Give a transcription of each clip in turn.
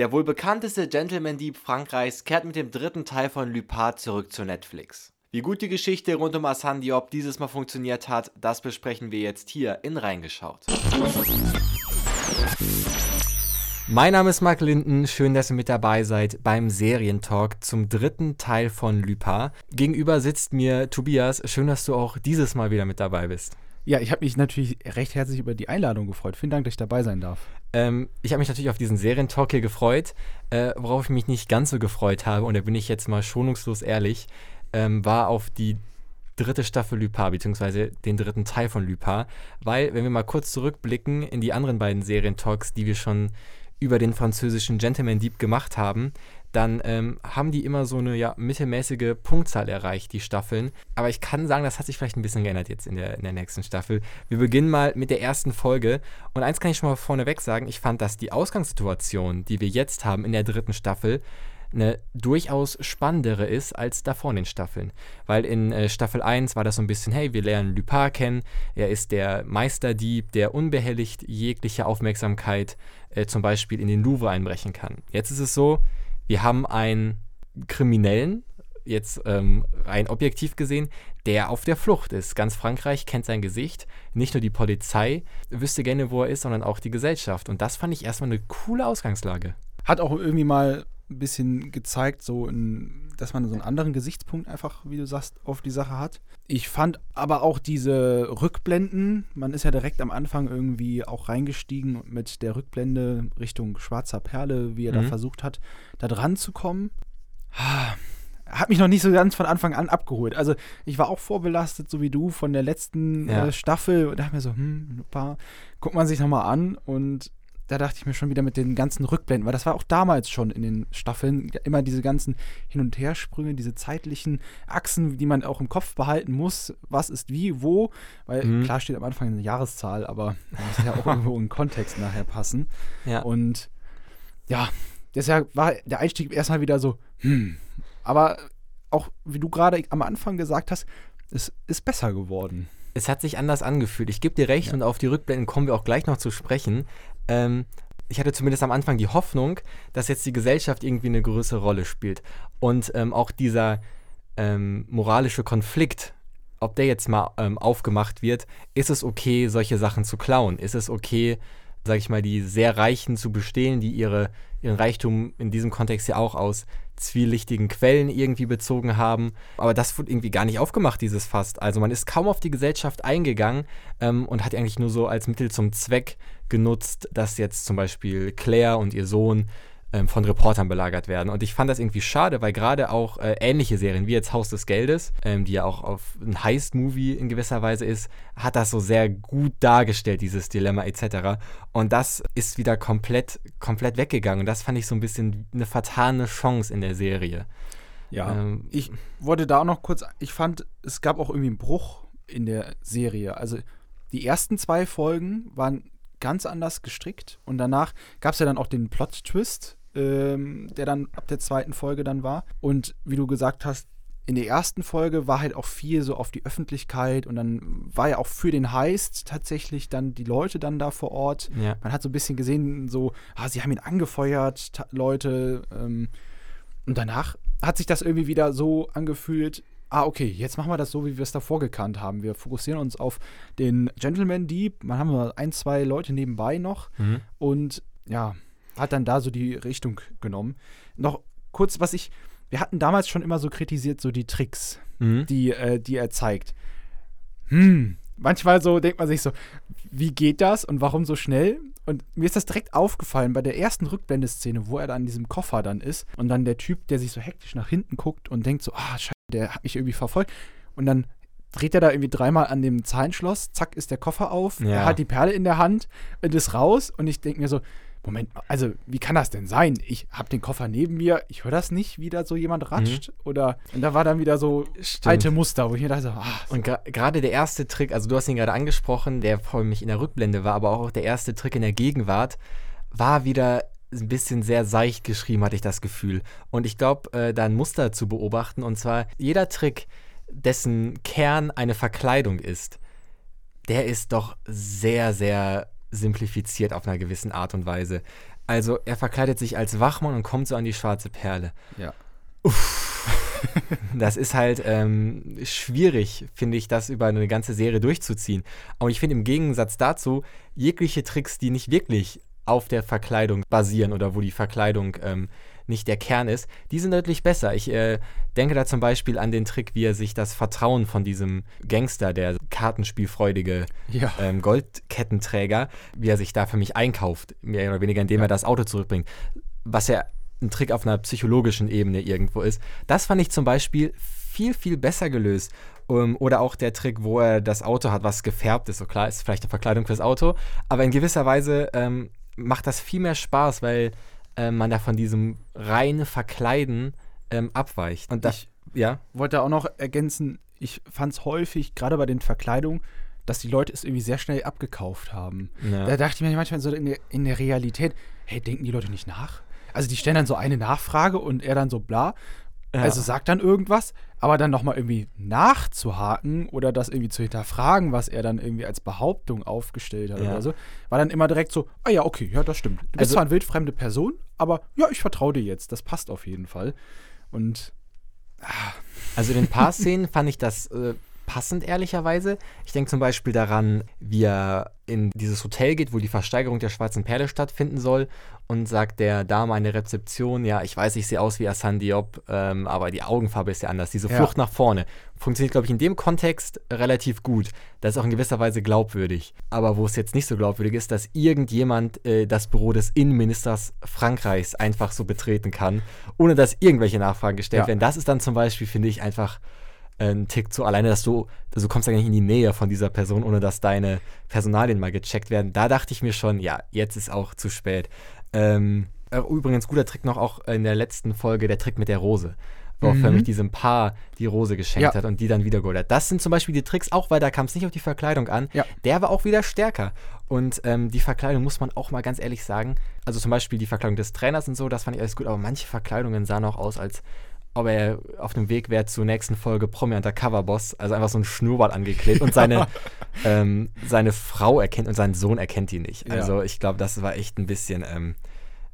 Der wohl bekannteste Gentleman-Dieb Frankreichs kehrt mit dem dritten Teil von Lupin zurück zu Netflix. Wie gut die Geschichte rund um Hassan Diop dieses Mal funktioniert hat, das besprechen wir jetzt hier in Reingeschaut. Mein Name ist Marc Linden, schön, dass ihr mit dabei seid beim Serientalk zum dritten Teil von Lupin. Gegenüber sitzt mir Tobias, schön, dass du auch dieses Mal wieder mit dabei bist. Ja, ich habe mich natürlich recht herzlich über die Einladung gefreut. Vielen Dank, dass ich dabei sein darf. Ähm, ich habe mich natürlich auf diesen Serientalk hier gefreut. Äh, worauf ich mich nicht ganz so gefreut habe, und da bin ich jetzt mal schonungslos ehrlich, ähm, war auf die dritte Staffel Lupin, beziehungsweise den dritten Teil von Lupin. Weil, wenn wir mal kurz zurückblicken in die anderen beiden Serientalks, die wir schon über den französischen Gentleman Dieb gemacht haben, dann ähm, haben die immer so eine ja, mittelmäßige Punktzahl erreicht, die Staffeln. Aber ich kann sagen, das hat sich vielleicht ein bisschen geändert jetzt in der, in der nächsten Staffel. Wir beginnen mal mit der ersten Folge. Und eins kann ich schon mal vorneweg sagen, ich fand, dass die Ausgangssituation, die wir jetzt haben in der dritten Staffel, eine durchaus spannendere ist als davor in den Staffeln. Weil in äh, Staffel 1 war das so ein bisschen, hey, wir lernen Lupin kennen, er ist der Meisterdieb, der unbehelligt jegliche Aufmerksamkeit äh, zum Beispiel in den Louvre einbrechen kann. Jetzt ist es so, wir haben einen Kriminellen, jetzt ähm, rein objektiv gesehen, der auf der Flucht ist. Ganz Frankreich kennt sein Gesicht. Nicht nur die Polizei wüsste gerne, wo er ist, sondern auch die Gesellschaft. Und das fand ich erstmal eine coole Ausgangslage. Hat auch irgendwie mal ein bisschen gezeigt, so in, dass man so einen anderen Gesichtspunkt einfach, wie du sagst, auf die Sache hat. Ich fand aber auch diese Rückblenden, man ist ja direkt am Anfang irgendwie auch reingestiegen mit der Rückblende Richtung Schwarzer Perle, wie er mhm. da versucht hat, da dran zu kommen. Hat mich noch nicht so ganz von Anfang an abgeholt. Also ich war auch vorbelastet, so wie du, von der letzten ja. äh, Staffel und dachte mir so, hm, ein paar, guckt man sich nochmal an und da dachte ich mir schon wieder mit den ganzen Rückblenden, weil das war auch damals schon in den Staffeln immer diese ganzen Hin- und Hersprünge, diese zeitlichen Achsen, die man auch im Kopf behalten muss, was ist wie, wo, weil mhm. klar steht am Anfang eine Jahreszahl, aber muss ja auch irgendwo in Kontext nachher passen. Ja. Und ja, deshalb war der Einstieg erstmal wieder so, hm, aber auch wie du gerade am Anfang gesagt hast, es ist besser geworden. Es hat sich anders angefühlt. Ich gebe dir recht ja. und auf die Rückblenden kommen wir auch gleich noch zu sprechen. Ähm, ich hatte zumindest am Anfang die Hoffnung, dass jetzt die Gesellschaft irgendwie eine größere Rolle spielt. Und ähm, auch dieser ähm, moralische Konflikt, ob der jetzt mal ähm, aufgemacht wird, ist es okay, solche Sachen zu klauen? Ist es okay, sag ich mal, die sehr Reichen zu bestehlen, die ihre, ihren Reichtum in diesem Kontext ja auch aus zwielichtigen Quellen irgendwie bezogen haben. Aber das wurde irgendwie gar nicht aufgemacht, dieses Fast. Also man ist kaum auf die Gesellschaft eingegangen ähm, und hat eigentlich nur so als Mittel zum Zweck genutzt, dass jetzt zum Beispiel Claire und ihr Sohn ähm, von Reportern belagert werden. Und ich fand das irgendwie schade, weil gerade auch äh, ähnliche Serien wie jetzt Haus des Geldes, ähm, die ja auch auf ein Heist-Movie in gewisser Weise ist, hat das so sehr gut dargestellt, dieses Dilemma etc. Und das ist wieder komplett, komplett weggegangen. Und das fand ich so ein bisschen eine vertane Chance in der Serie. Ja, ähm, ich wollte da auch noch kurz, ich fand, es gab auch irgendwie einen Bruch in der Serie. Also die ersten zwei Folgen waren ganz anders gestrickt und danach gab es ja dann auch den Plot-Twist, ähm, der dann ab der zweiten Folge dann war. Und wie du gesagt hast, in der ersten Folge war halt auch viel so auf die Öffentlichkeit und dann war ja auch für den Heist tatsächlich dann die Leute dann da vor Ort. Ja. Man hat so ein bisschen gesehen, so, ah, sie haben ihn angefeuert, Leute. Ähm, und danach hat sich das irgendwie wieder so angefühlt, ah, okay, jetzt machen wir das so, wie wir es davor gekannt haben. Wir fokussieren uns auf den Gentleman Dieb. Man haben ein, zwei Leute nebenbei noch mhm. und ja, hat dann da so die Richtung genommen. Noch kurz, was ich, wir hatten damals schon immer so kritisiert, so die Tricks, mhm. die, äh, die er zeigt. Hm, manchmal so denkt man sich so, wie geht das und warum so schnell? Und mir ist das direkt aufgefallen bei der ersten Rückblendeszene, wo er da in diesem Koffer dann ist und dann der Typ, der sich so hektisch nach hinten guckt und denkt so, ah, scheiße, der hat mich irgendwie verfolgt. Und dann dreht er da irgendwie dreimal an dem Zahlenschloss, zack, ist der Koffer auf, ja. er hat die Perle in der Hand und ist raus und ich denke mir so, Moment, also wie kann das denn sein? Ich habe den Koffer neben mir, ich höre das nicht, wie da so jemand ratscht. Mhm. Oder und da war dann wieder so Stimmt. alte Muster, wo ich mir dachte, ah, so. Und gerade der erste Trick, also du hast ihn gerade angesprochen, der vor mich in der Rückblende war, aber auch der erste Trick in der Gegenwart, war wieder ein bisschen sehr seicht geschrieben, hatte ich das Gefühl. Und ich glaube, äh, da ein Muster zu beobachten, und zwar jeder Trick, dessen Kern eine Verkleidung ist, der ist doch sehr, sehr simplifiziert auf einer gewissen Art und Weise. Also er verkleidet sich als Wachmann und kommt so an die schwarze Perle. Ja. Das ist halt ähm, schwierig, finde ich, das über eine ganze Serie durchzuziehen. Und ich finde im Gegensatz dazu, jegliche Tricks, die nicht wirklich auf der Verkleidung basieren oder wo die Verkleidung ähm, nicht der Kern ist, die sind deutlich besser. Ich äh, denke da zum Beispiel an den Trick, wie er sich das Vertrauen von diesem Gangster, der kartenspielfreudige Ja. ähm, Goldkettenträger, wie er sich da für mich einkauft, mehr oder weniger, indem Ja. er das Auto zurückbringt. Was ja ein Trick auf einer psychologischen Ebene irgendwo ist. Das fand ich zum Beispiel viel, viel besser gelöst. Um, oder auch der Trick, wo er das Auto hat, was gefärbt ist. So klar, ist vielleicht eine Verkleidung fürs Auto, aber in gewisser Weise ähm, macht das viel mehr Spaß, weil ähm, man da von diesem reinen Verkleiden ähm, abweicht. Und das, Ich ja, wollte auch noch ergänzen, ich fand es häufig, gerade bei den Verkleidungen, dass die Leute es irgendwie sehr schnell abgekauft haben. Ja. Da dachte ich mir manchmal so in der, in der Realität, hey, denken die Leute nicht nach? Also die stellen dann so eine Nachfrage und er dann so bla. Ja. Also sagt dann irgendwas, aber dann nochmal irgendwie nachzuhaken oder das irgendwie zu hinterfragen, was er dann irgendwie als Behauptung aufgestellt hat Ja. oder so, war dann immer direkt so, ah ja, okay, ja, das stimmt. Du bist Also- zwar eine wildfremde Person, aber ja, ich vertraue dir jetzt, das passt auf jeden Fall. Und Also in den paar Szenen fand ich das äh, passend, ehrlicherweise. Ich denke zum Beispiel daran, wie er in dieses Hotel geht, wo die Versteigerung der Schwarzen Perle stattfinden soll und sagt der Dame an der Rezeption, ja, ich weiß, ich sehe aus wie Hassan Diop, ähm, aber die Augenfarbe ist ja anders. Diese Ja. Flucht nach vorne funktioniert, glaube ich, in dem Kontext relativ gut. Das ist auch in gewisser Weise glaubwürdig. Aber wo es jetzt nicht so glaubwürdig ist, dass irgendjemand äh, das Büro des Innenministers Frankreichs einfach so betreten kann, ohne dass irgendwelche Nachfragen gestellt Ja. werden. Das ist dann zum Beispiel, finde ich, einfach ein Tick zu alleine, dass du, also du kommst ja nicht in die Nähe von dieser Person, ohne dass deine Personalien mal gecheckt werden. Da dachte ich mir schon, ja, jetzt ist auch zu spät. Ähm, äh, übrigens, guter Trick noch auch in der letzten Folge, der Trick mit der Rose. Wo Mhm. mich diesem Paar die Rose geschenkt Ja. hat und die dann wieder geholt hat. Das sind zum Beispiel die Tricks, auch weil da kam es nicht auf die Verkleidung an. Ja. Der war auch wieder stärker. Und ähm, die Verkleidung muss man auch mal ganz ehrlich sagen. Also zum Beispiel die Verkleidung des Trainers und so, das fand ich alles gut, aber manche Verkleidungen sahen auch aus, als ob er auf dem Weg wäre zur nächsten Folge Promi Undercover Boss, also einfach so ein Schnurrbart angeklebt und seine, ähm, seine Frau erkennt und seinen Sohn erkennt ihn nicht. Ja. Also ich glaube, das war echt ein bisschen, ähm,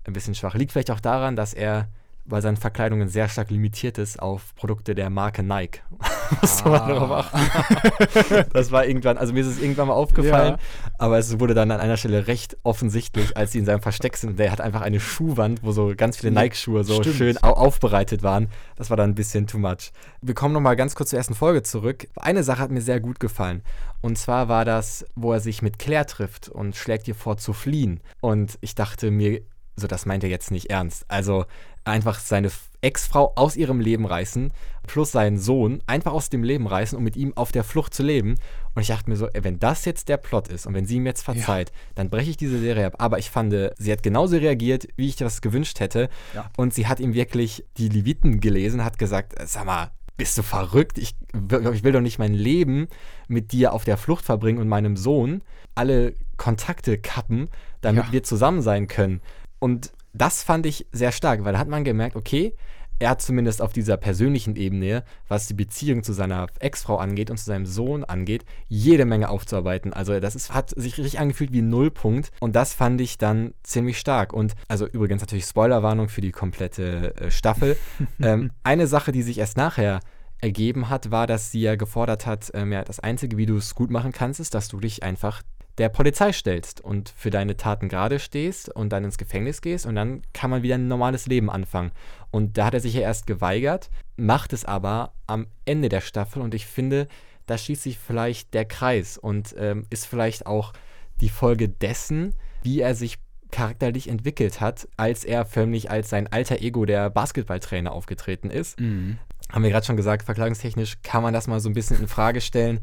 ein bisschen schwach. Liegt vielleicht auch daran, dass er bei seinen Verkleidungen sehr stark limitiert ist auf Produkte der Marke Nike. Man Ah. darauf achten. das war irgendwann, also mir ist es irgendwann mal aufgefallen, Ja. aber es wurde dann an einer Stelle recht offensichtlich, als sie in seinem Versteck sind. Der hat einfach eine Schuhwand, wo so ganz viele Nike-Schuhe so stimmt. schön au aufbereitet waren. Das war dann ein bisschen too much. Wir kommen nochmal ganz kurz zur ersten Folge zurück. Eine Sache hat mir sehr gut gefallen. Und zwar war das, wo er sich mit Claire trifft und schlägt ihr vor zu fliehen. Und ich dachte mir, so das meint er jetzt nicht ernst. Also einfach seine Ex-Frau aus ihrem Leben reißen, plus seinen Sohn einfach aus dem Leben reißen, um mit ihm auf der Flucht zu leben. Und ich dachte mir so, ey, wenn das jetzt der Plot ist und wenn sie ihm jetzt verzeiht, dann breche ich diese Serie ab. Aber ich fand, sie hat genauso reagiert, wie ich das gewünscht hätte. Ja. Und sie hat ihm wirklich die Leviten gelesen, hat gesagt, sag mal, bist du verrückt? Ich, will- ich will doch nicht mein Leben mit dir auf der Flucht verbringen und meinem Sohn alle Kontakte kappen, damit Ja. wir zusammen sein können. Und das fand ich sehr stark, weil da hat man gemerkt, okay, er hat zumindest auf dieser persönlichen Ebene, was die Beziehung zu seiner Ex-Frau angeht und zu seinem Sohn angeht, jede Menge aufzuarbeiten. Also das ist, hat sich richtig angefühlt wie ein Nullpunkt und das fand ich dann ziemlich stark. Und also übrigens natürlich Spoilerwarnung für die komplette äh, Staffel. ähm, eine Sache, die sich erst nachher ergeben hat, war, dass sie ja gefordert hat, ähm, ja, das Einzige, wie du es gut machen kannst, ist, dass du dich einfach der Polizei stellst und für deine Taten gerade stehst und dann ins Gefängnis gehst und dann kann man wieder ein normales Leben anfangen. Und da hat er sich ja erst geweigert, macht es aber am Ende der Staffel und ich finde, da schließt sich vielleicht der Kreis und ähm, ist vielleicht auch die Folge dessen, wie er sich charakterlich entwickelt hat, als er förmlich als sein alter Ego der Basketballtrainer aufgetreten ist Mhm. haben wir gerade schon gesagt, verklagungstechnisch kann man das mal so ein bisschen in Frage stellen,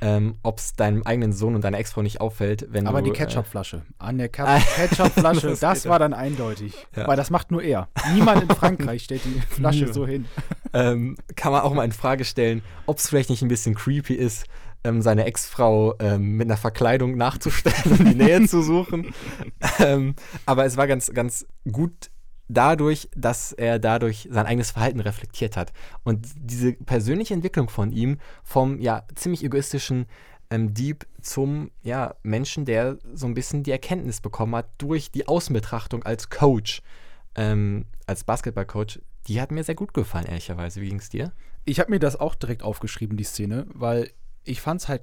ähm, ob es deinem eigenen Sohn und deiner Ex-Frau nicht auffällt, wenn Aber du. die Ketchupflasche. An der. Ke- Ketchupflasche, Das das, war dann eindeutig. Ja. Weil das macht nur er. Niemand in Frankreich stellt die Flasche so hin. Äh, ähm, kann man auch mal in Frage stellen, ob es vielleicht nicht ein bisschen creepy ist, ähm, seine Ex-Frau ähm, mit einer Verkleidung nachzustellen und die Nähe zu suchen. Ähm, aber es war ganz, ganz gut dadurch, dass er dadurch sein eigenes Verhalten reflektiert hat. Und diese persönliche Entwicklung von ihm, vom ja ziemlich egoistischen ähm, Dieb zum ja, Menschen, der so ein bisschen die Erkenntnis bekommen hat durch die Außenbetrachtung als Coach, ähm, als Basketballcoach. Die hat mir sehr gut gefallen, ehrlicherweise. Wie ging es dir? Ich habe mir das auch direkt aufgeschrieben, die Szene, weil ich fand es halt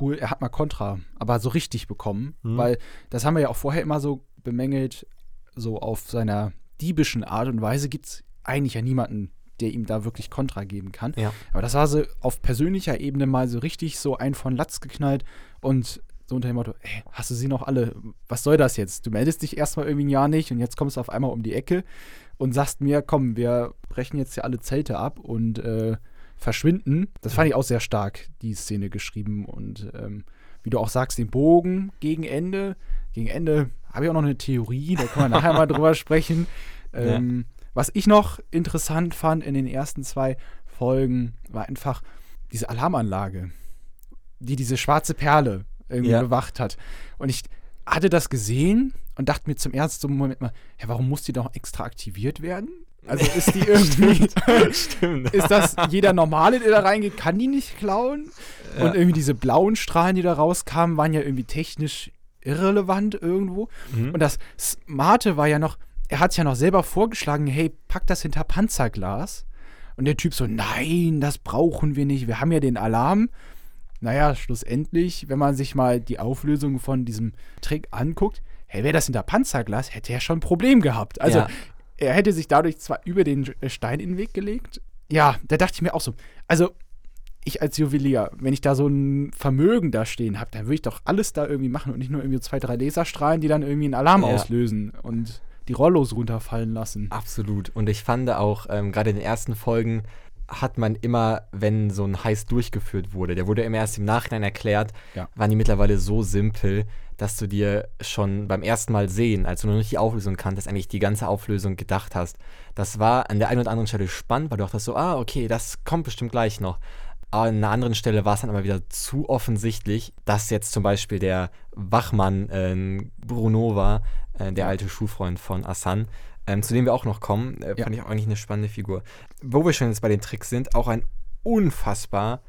cool, er hat mal Kontra, aber so richtig bekommen, mhm. weil das haben wir ja auch vorher immer so bemängelt, so auf seiner diebischen Art und Weise gibt es eigentlich ja niemanden, der ihm da wirklich Kontra geben kann. Ja. Aber das war so auf persönlicher Ebene mal so richtig so ein von Latz geknallt und so unter dem Motto, ey, hast du sie noch alle? Was soll das jetzt? Du meldest dich erstmal irgendwie ein Jahr nicht und jetzt kommst du auf einmal um die Ecke und sagst mir, komm, wir brechen jetzt ja alle Zelte ab und äh, verschwinden. Das fand ich auch sehr stark, die Szene geschrieben und ähm, wie du auch sagst, den Bogen gegen Ende. Gegen Ende habe ich auch noch eine Theorie, da können wir nachher mal drüber sprechen. Ähm, ja. Was ich noch interessant fand in den ersten zwei Folgen, war einfach diese Alarmanlage, die diese schwarze Perle irgendwie ja. bewacht hat. Und ich hatte das gesehen und dachte mir zum ersten Moment mal, ja, warum muss die doch extra aktiviert werden? Also ist die irgendwie. Stimmt. Ist das jeder Normale, der da reingeht, kann die nicht klauen? Ja. Und irgendwie diese blauen Strahlen, die da rauskamen, waren ja irgendwie technisch irrelevant irgendwo. Mhm. Und das Smarte war ja noch, er hat es ja noch selber vorgeschlagen, hey, pack das hinter Panzerglas. Und der Typ so, nein, das brauchen wir nicht, wir haben ja den Alarm. Naja, schlussendlich, wenn man sich mal die Auflösung von diesem Trick anguckt, hey, wäre das hinter Panzerglas, hätte er schon ein Problem gehabt. Also, ja. er hätte sich dadurch zwar über den Stein in den Weg gelegt. Ja, da dachte ich mir auch so, also ich als Juwelier, wenn ich da so ein Vermögen da stehen habe, dann würde ich doch alles da irgendwie machen und nicht nur irgendwie zwei, drei Laserstrahlen, die dann irgendwie einen Alarm ja. auslösen. Und die Rollos runterfallen lassen. Absolut. Und ich fand auch, ähm, gerade in den ersten Folgen hat man immer, wenn so ein Heist durchgeführt wurde, der wurde immer erst im Nachhinein erklärt, ja. waren die mittlerweile so simpel, dass du dir schon beim ersten Mal sehen, als du noch nicht die Auflösung kanntest, eigentlich die ganze Auflösung gedacht hast. Das war an der einen oder anderen Stelle spannend, weil du dachtest so, ah, okay, das kommt bestimmt gleich noch. Aber an einer anderen Stelle war es dann aber wieder zu offensichtlich, dass jetzt zum Beispiel der Wachmann äh, Bruno war, äh, der alte Schulfreund von Asan, ähm, zu dem wir auch noch kommen. Äh, ja. Fand ich auch eigentlich eine spannende Figur. Wo wir schon jetzt bei den Tricks sind, auch ein unfassbar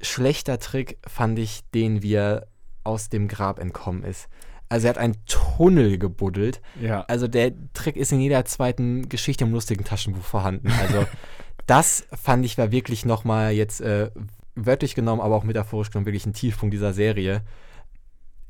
schlechter Trick fand ich, den wir aus dem Grab entkommen ist. Also er hat einen Tunnel gebuddelt. Ja. Also der Trick ist in jeder zweiten Geschichte im lustigen Taschenbuch vorhanden. Also das fand ich war wirklich nochmal jetzt äh, wörtlich genommen, aber auch metaphorisch genommen wirklich ein Tiefpunkt dieser Serie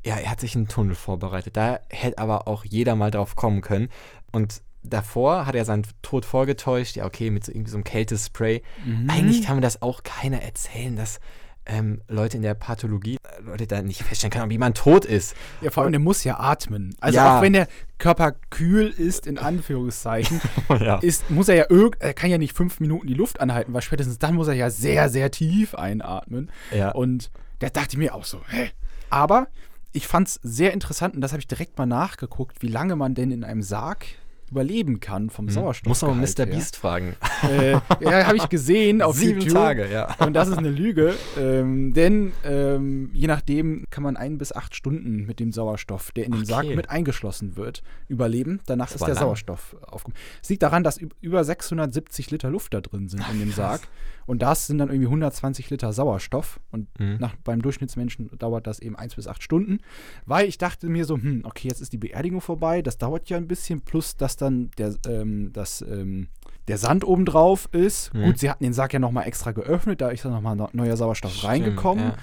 ja, er hat sich einen Tunnel vorbereitet. Da hätte aber auch jeder mal drauf kommen können. Und davor hat er seinen Tod vorgetäuscht. Ja, okay, mit so irgendwie so einem Kältespray. Mhm. Eigentlich kann mir das auch keiner erzählen, dass ähm, Leute in der Pathologie, äh, Leute da nicht feststellen können, wie man tot ist. Ja, vor allem, der muss ja atmen. Also ja. auch wenn der Körper kühl ist, in Anführungszeichen, ja. ist, muss er ja irgend, er kann ja nicht fünf Minuten die Luft anhalten, weil spätestens dann muss er ja sehr, sehr tief einatmen. Ja. Und da dachte ich mir auch so, hä? Aber ich fand es sehr interessant und das habe ich direkt mal nachgeguckt, wie lange man denn in einem Sarg überleben kann vom hm. Sauerstoff. Muss man Mr. Beast fragen. Äh, ja, habe ich gesehen auf Sieben YouTube. Tage, ja. Und das ist eine Lüge, ähm, denn ähm, je nachdem kann man ein bis acht Stunden mit dem Sauerstoff, der in den okay. Sarg mit eingeschlossen wird, überleben. Danach das ist der lang. Sauerstoff aufgekommen. Es liegt daran, dass über 670 Liter Luft da drin sind Ach, in dem Sarg. Und das sind dann irgendwie 120 Liter Sauerstoff. Und mhm. nach, beim Durchschnittsmenschen dauert das eben eins bis acht Stunden. Weil ich dachte mir so, hm, okay, jetzt ist die Beerdigung vorbei, das dauert ja ein bisschen, plus dass dann der, ähm, das, ähm, der Sand obendrauf ist. Mhm. Gut, sie hatten den Sarg ja nochmal extra geöffnet, da ist dann nochmal neuer Sauerstoff Stimmt, reingekommen. Ja.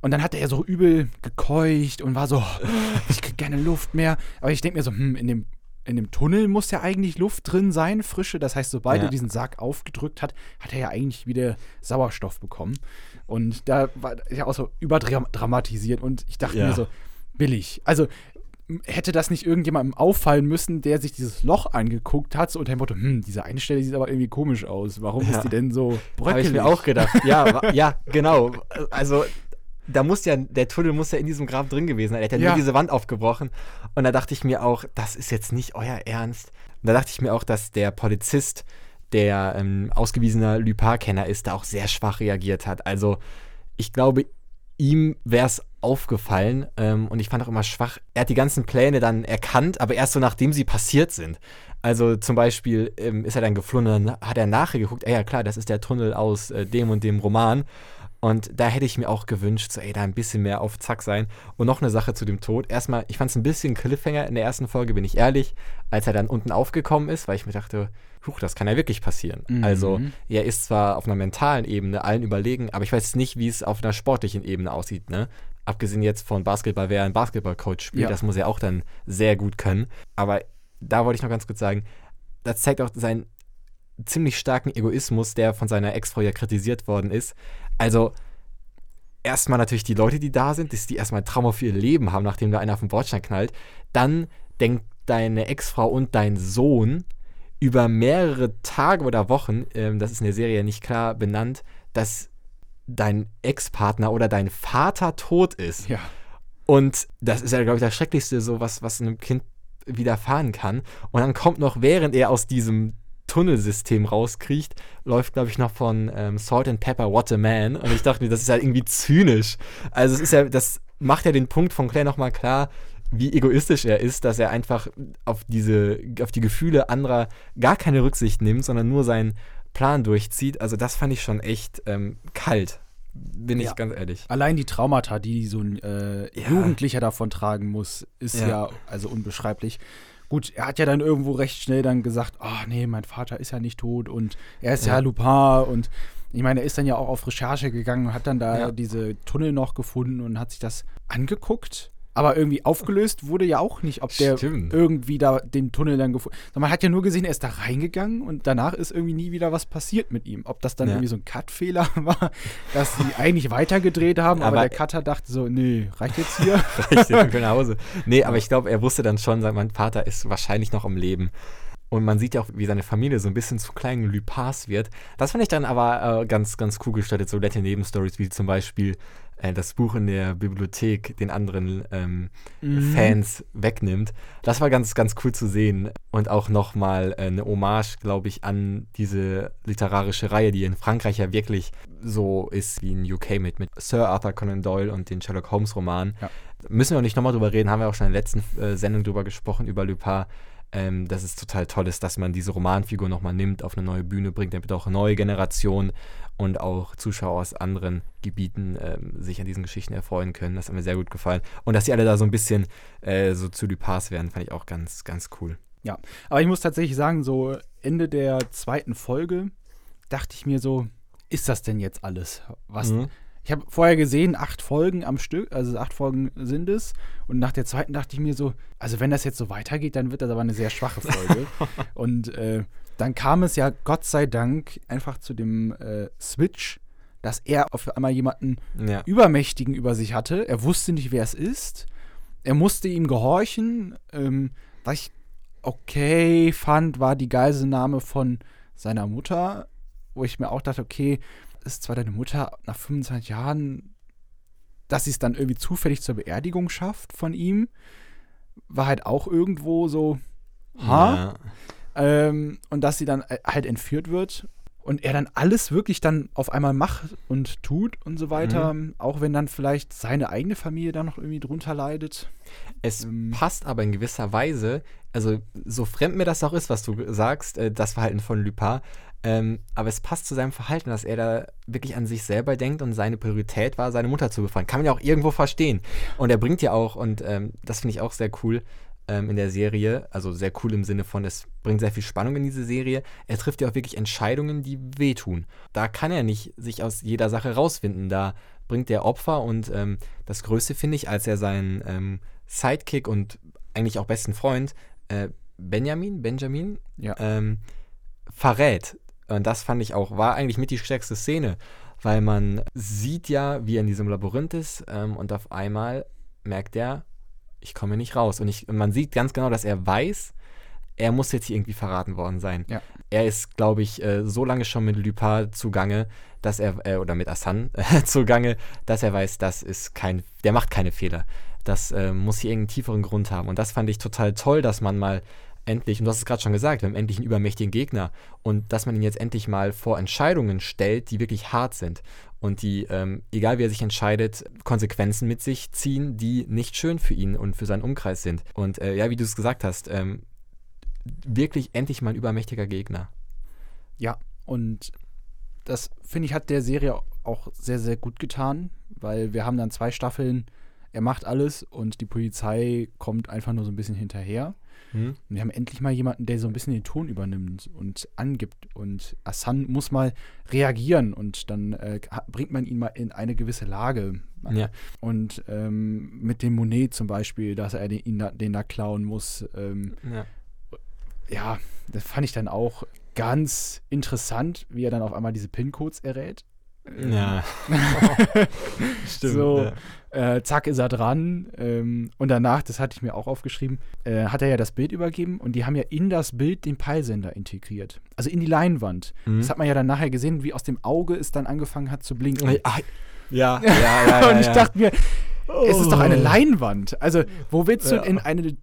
Und dann hat er so übel gekeucht und war so, ich krieg gerne Luft mehr. Aber ich denke mir so, hm, in dem in dem Tunnel muss ja eigentlich Luft drin sein, frische. Das heißt, sobald ja. er diesen Sack aufgedrückt hat, hat er ja eigentlich wieder Sauerstoff bekommen. Und da war ja auch so überdramatisiert. Und ich dachte ja. mir so, billig. Also hätte das nicht irgendjemandem auffallen müssen, der sich dieses Loch angeguckt hat, so unter dem Motto, hm, diese eine Stelle sieht aber irgendwie komisch aus. Warum ja. ist die denn so bröckelig? Habe ich mir auch gedacht. Ja, ja, genau. Also da muss ja, der Tunnel muss ja in diesem Grab drin gewesen sein. Er hat ja, ja, nur diese Wand aufgebrochen. Und da dachte ich mir auch, das ist jetzt nicht euer Ernst. Und da dachte ich mir auch, dass der Polizist, der ähm, ausgewiesener Lupin-Kenner ist, da auch sehr schwach reagiert hat. Also ich glaube, ihm wäre es aufgefallen ähm, und ich fand auch immer schwach. Er hat die ganzen Pläne dann erkannt, aber erst so nachdem sie passiert sind. Also zum Beispiel ähm, ist er dann geflohen dann hat er nachher geguckt, ey, ja klar, das ist der Tunnel aus äh, dem und dem Roman. Und da hätte ich mir auch gewünscht, so, ey, da ein bisschen mehr auf Zack sein. Und noch eine Sache zu dem Tod. Erstmal, ich fand es ein bisschen Cliffhanger in der ersten Folge, bin ich ehrlich, als er dann unten aufgekommen ist, weil ich mir dachte, huch, das kann ja wirklich passieren. Mhm. Also, er ist zwar auf einer mentalen Ebene allen überlegen, aber ich weiß nicht, wie es auf einer sportlichen Ebene aussieht, ne? Abgesehen jetzt von Basketball, wer ein Basketballcoach spielt, Ja. das muss er auch dann sehr gut können. Aber da wollte ich noch ganz kurz sagen, das zeigt auch seinen ziemlich starken Egoismus, der von seiner Ex-Frau ja kritisiert worden ist. Also, erstmal natürlich die Leute, die da sind, dass die erstmal ein Trauma für ihr Leben haben, nachdem da einer auf den Bordstein knallt. Dann denkt deine Ex-Frau und dein Sohn über mehrere Tage oder Wochen, ähm, das ist in der Serie nicht klar benannt, dass dein Ex-Partner oder dein Vater tot ist. Ja. Und das ist ja, glaube ich, das Schrecklichste, so was, was einem Kind widerfahren kann. Und dann kommt noch, während er aus diesem Tunnelsystem rauskriecht, läuft, glaube ich, noch von ähm, Salt and Pepper What a Man. Und ich dachte mir, das ist halt irgendwie zynisch. Also es ist ja, das macht ja den Punkt von Claire nochmal klar, wie egoistisch er ist, dass er einfach auf diese, auf die Gefühle anderer gar keine Rücksicht nimmt, sondern nur seinen Plan durchzieht. Also das fand ich schon echt ähm, kalt. Bin ich Ja. ganz ehrlich. Allein die Traumata, die so ein äh, Ja. Jugendlicher davon tragen muss, ist Ja. ja. also unbeschreiblich. Gut, er hat ja dann irgendwo recht schnell dann gesagt, ach nee, mein Vater ist ja nicht tot und er ist ja. Lupin und ich meine, er ist dann ja auch auf Recherche gegangen und hat dann da diese Tunnel noch gefunden und hat sich das angeguckt. Aber irgendwie aufgelöst wurde ja auch nicht, ob der Stimmt. irgendwie da den Tunnel dann gefunden Man hat ja nur gesehen, er ist da reingegangen und danach ist irgendwie nie wieder was passiert mit ihm. Ob das dann Ja. irgendwie so ein Cut-Fehler war, dass sie eigentlich weitergedreht haben, aber, Aber- der Cutter dachte so, nee, reicht jetzt hier? Richtig, ich will nach Hause. Nee, aber ich glaube, er wusste dann schon, mein Vater ist wahrscheinlich noch am Leben. Und man sieht ja auch, wie seine Familie so ein bisschen zu kleinen Lupars wird. Das fand ich dann aber äh, ganz, ganz cool gestaltet, so nette Nebenstories, wie zum Beispiel äh, das Buch in der Bibliothek den anderen ähm, Mhm. Fans wegnimmt. Das war ganz, ganz cool zu sehen. Und auch nochmal äh, eine Hommage, glaube ich, an diese literarische Reihe, die in Frankreich ja wirklich so ist wie in UK mit, mit Sir Arthur Conan Doyle und den Sherlock Holmes Roman. Ja. Müssen wir auch nicht nochmal drüber reden, haben wir auch schon in der letzten äh, Sendung drüber gesprochen, über Lupin. Ähm, dass es total toll ist, dass man diese Romanfigur nochmal nimmt, auf eine neue Bühne bringt, damit auch neue Generationen und auch Zuschauer aus anderen Gebieten ähm, sich an diesen Geschichten erfreuen können. Das hat mir sehr gut gefallen. Und dass sie alle da so ein bisschen äh, so zu Lupins werden, fand ich auch ganz, ganz cool. Aber ich muss tatsächlich sagen, so Ende der zweiten Folge dachte ich mir so, ist das denn jetzt alles? Was? Mhm. Ich habe vorher gesehen, acht Folgen am Stück, also acht Folgen sind es. Und nach der zweiten dachte ich mir so, also wenn das jetzt so weitergeht, dann wird das aber eine sehr schwache Folge. und äh, dann kam es ja Gott sei Dank einfach zu dem äh, Switch, dass er auf einmal jemanden Ja. Übermächtigen über sich hatte. Er wusste nicht, wer es ist. Er musste ihm gehorchen. Ähm, was ich okay fand, war die Geiselnahme von seiner Mutter, wo ich mir auch dachte, okay, ist zwar deine Mutter nach 25 Jahren, dass sie es dann irgendwie zufällig zur Beerdigung schafft von ihm, war halt auch irgendwo so, ha? Ja. Ähm, und dass sie dann äh, halt entführt wird und er dann alles wirklich dann auf einmal macht und tut und so weiter, auch wenn dann vielleicht seine eigene Familie dann noch irgendwie drunter leidet. Es Ähm. passt aber in gewisser Weise, also so fremd mir das auch ist, was du sagst, äh, das Verhalten von Lupin, ähm, aber es passt zu seinem Verhalten, dass er da wirklich an sich selber denkt und seine Priorität war, seine Mutter zu befreien. Kann man ja auch irgendwo verstehen. Und er bringt ja auch, und ähm, das finde ich auch sehr cool ähm, in der Serie, also sehr cool im Sinne von, es bringt sehr viel Spannung in diese Serie. Er trifft ja auch wirklich Entscheidungen, die wehtun. Da kann er nicht sich aus jeder Sache rausfinden. Da bringt er Opfer und ähm, das Größte finde ich, als er seinen ähm, Sidekick und eigentlich auch besten Freund äh, Benjamin, Benjamin, Ja. ähm, verrät. Und das fand ich auch, war eigentlich mit die stärkste Szene, weil man sieht ja, wie er in diesem Labyrinth ist ähm, und auf einmal merkt er, ich komme nicht raus. Und, ich, und man sieht ganz genau, dass er weiß, er muss jetzt hier irgendwie verraten worden sein. Ja. Er ist, glaube ich, äh, so lange schon mit Lupin zugange, dass er, äh, oder mit Assan äh, zugange, dass er weiß, das ist kein, der macht keine Fehler. Das äh, muss hier irgendeinen tieferen Grund haben. Und das fand ich total toll, dass man mal endlich, und du hast es gerade schon gesagt, wir haben endlich einen übermächtigen Gegner und dass man ihn jetzt endlich mal vor Entscheidungen stellt, die wirklich hart sind und die, ähm, egal wie er sich entscheidet, Konsequenzen mit sich ziehen, die nicht schön für ihn und für seinen Umkreis sind. Und äh, ja, wie du es gesagt hast, ähm, wirklich endlich mal ein übermächtiger Gegner. Ja, und das finde ich hat der Serie auch sehr, sehr gut getan, weil wir haben dann zwei Staffeln, er macht alles und die Polizei kommt einfach nur so ein bisschen hinterher. Hm? Und wir haben endlich mal jemanden, der so ein bisschen den Ton übernimmt und angibt. Und Hassan muss mal reagieren und dann äh, bringt man ihn mal in eine gewisse Lage. Ja. Und ähm, mit dem Monet zum Beispiel, dass er den, ihn da, den da klauen muss, ähm, ja. ja, das fand ich dann auch ganz interessant, wie er dann auf einmal diese PIN-Codes errät. Ja. Stimmt. So, ja. Äh, zack ist er dran. Ähm, und danach, das hatte ich mir auch aufgeschrieben, äh, hat er ja das Bild übergeben und die haben ja in das Bild den Peilsender integriert. Also in die Leinwand. Mhm. Das hat man ja dann nachher gesehen, wie aus dem Auge es dann angefangen hat zu blinken. Ja, ja, ja. ja, und ich dachte mir, es ist doch eine Oh. Leinwand. Also, wo willst du in eine.